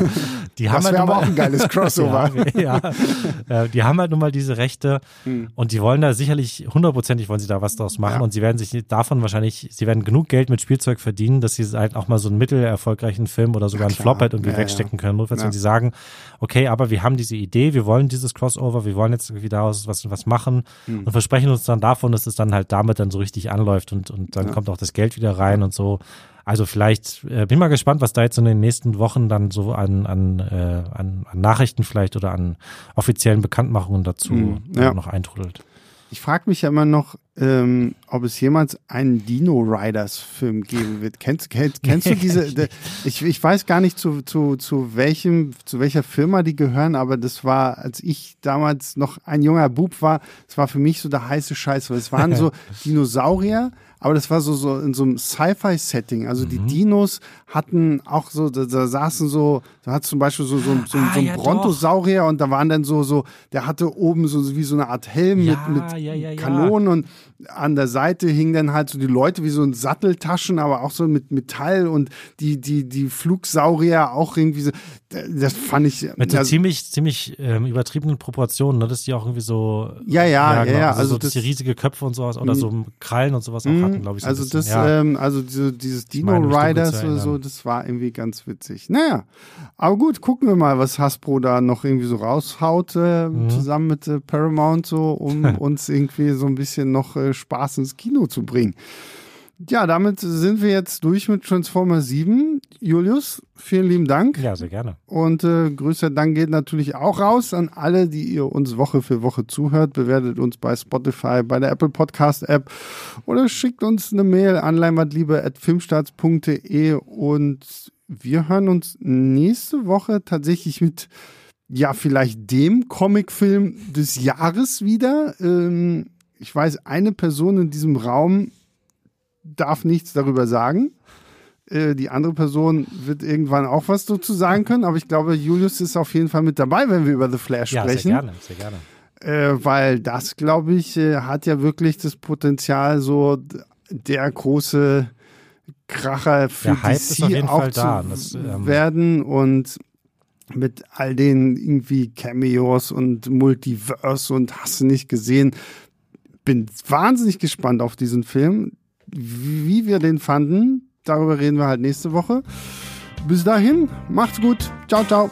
Die das haben halt
aber auch ein geiles Crossover.
ja, ja, die haben halt nun mal diese Rechte hm. und die wollen da sicherlich, hundertprozentig wollen sie da was draus machen ja. und sie werden sich davon wahrscheinlich, sie werden genug Geld mit Spielzeug verdienen, dass sie halt auch mal so einen mittelerfolgreichen Film oder sogar ja, einen Flop halt irgendwie ja, wegstecken können. Notfalls, wenn sie sagen, okay, aber wir haben diese Idee, wir wollen dieses Crossover, wir wollen jetzt irgendwie daraus was, was machen hm. und versprechen uns dann davon, dass es dann halt damit dann so richtig anläuft und, und dann kommt auch das Geld wieder rein und so. Also vielleicht äh, bin mal gespannt, was da jetzt in den nächsten Wochen dann so an, an, äh, an, an Nachrichten vielleicht oder an offiziellen Bekanntmachungen dazu mhm, ja. noch eintrudelt.
Ich frage mich ja immer noch, ähm, ob es jemals einen Dino Riders Film geben wird. Kennst, kennst, kennst du diese? De, ich, ich weiß gar nicht zu, zu, zu welchem, zu welcher Firma die gehören, aber das war, als ich damals noch ein junger Bub war, das war für mich so der heiße Scheiß, weil es waren so Dinosaurier, aber das war so, so in so einem Sci-Fi-Setting. Also mhm. die Dinos hatten auch so, da, da saßen so, da hat zum Beispiel so, so, so, ah, so ein ja, Brontosaurier doch. und da waren dann so, so, der hatte oben so wie so eine Art Helm ja, mit, mit ja, Kanonen und an der Seite hingen dann halt so die Leute wie so ein Satteltaschen, aber auch so mit Metall und die, die, die Flugsaurier auch irgendwie so, das fand ich.
Mit so also, ziemlich, ziemlich ähm, übertriebenen Proportionen, ne? dass die auch irgendwie so.
Ja, ja, ja, genau, ja.
Also, also so, dass das, die riesige Köpfe und sowas oder so Krallen und sowas auch mhm. Glaube ich.
So also das, ja. ähm, also diese, dieses Dino Riders oder so, das war irgendwie ganz witzig. Naja, aber gut, gucken wir mal, was Hasbro da noch irgendwie so raushaut, äh, mhm. zusammen mit äh, Paramount so, um uns irgendwie so ein bisschen noch äh, Spaß ins Kino zu bringen. Ja, damit sind wir jetzt durch mit Transformer 7. Julius, vielen lieben Dank.
Ja, sehr gerne.
Und äh, größter Dank geht natürlich auch raus an alle, die ihr uns Woche für Woche zuhört. Bewertet uns bei Spotify, bei der Apple Podcast App oder schickt uns eine Mail an leinwadliebe.filmstarts.de und wir hören uns nächste Woche tatsächlich mit ja, vielleicht dem Comicfilm des Jahres wieder. Ähm, ich weiß, eine Person in diesem Raum darf nichts darüber sagen. Äh, die andere Person wird irgendwann auch was dazu sagen können, aber ich glaube, Julius ist auf jeden Fall mit dabei, wenn wir über The Flash ja, sprechen.
Sehr gerne, sehr gerne.
Äh, weil das, glaube ich, äh, hat ja wirklich das Potenzial, so der große Kracher für DC auch zu das, ähm werden und mit all den irgendwie Cameos und Multiverse und hast du nicht gesehen. Bin wahnsinnig gespannt auf diesen Film wie wir den fanden, darüber reden wir halt nächste Woche. Bis dahin, macht's gut. Ciao, ciao.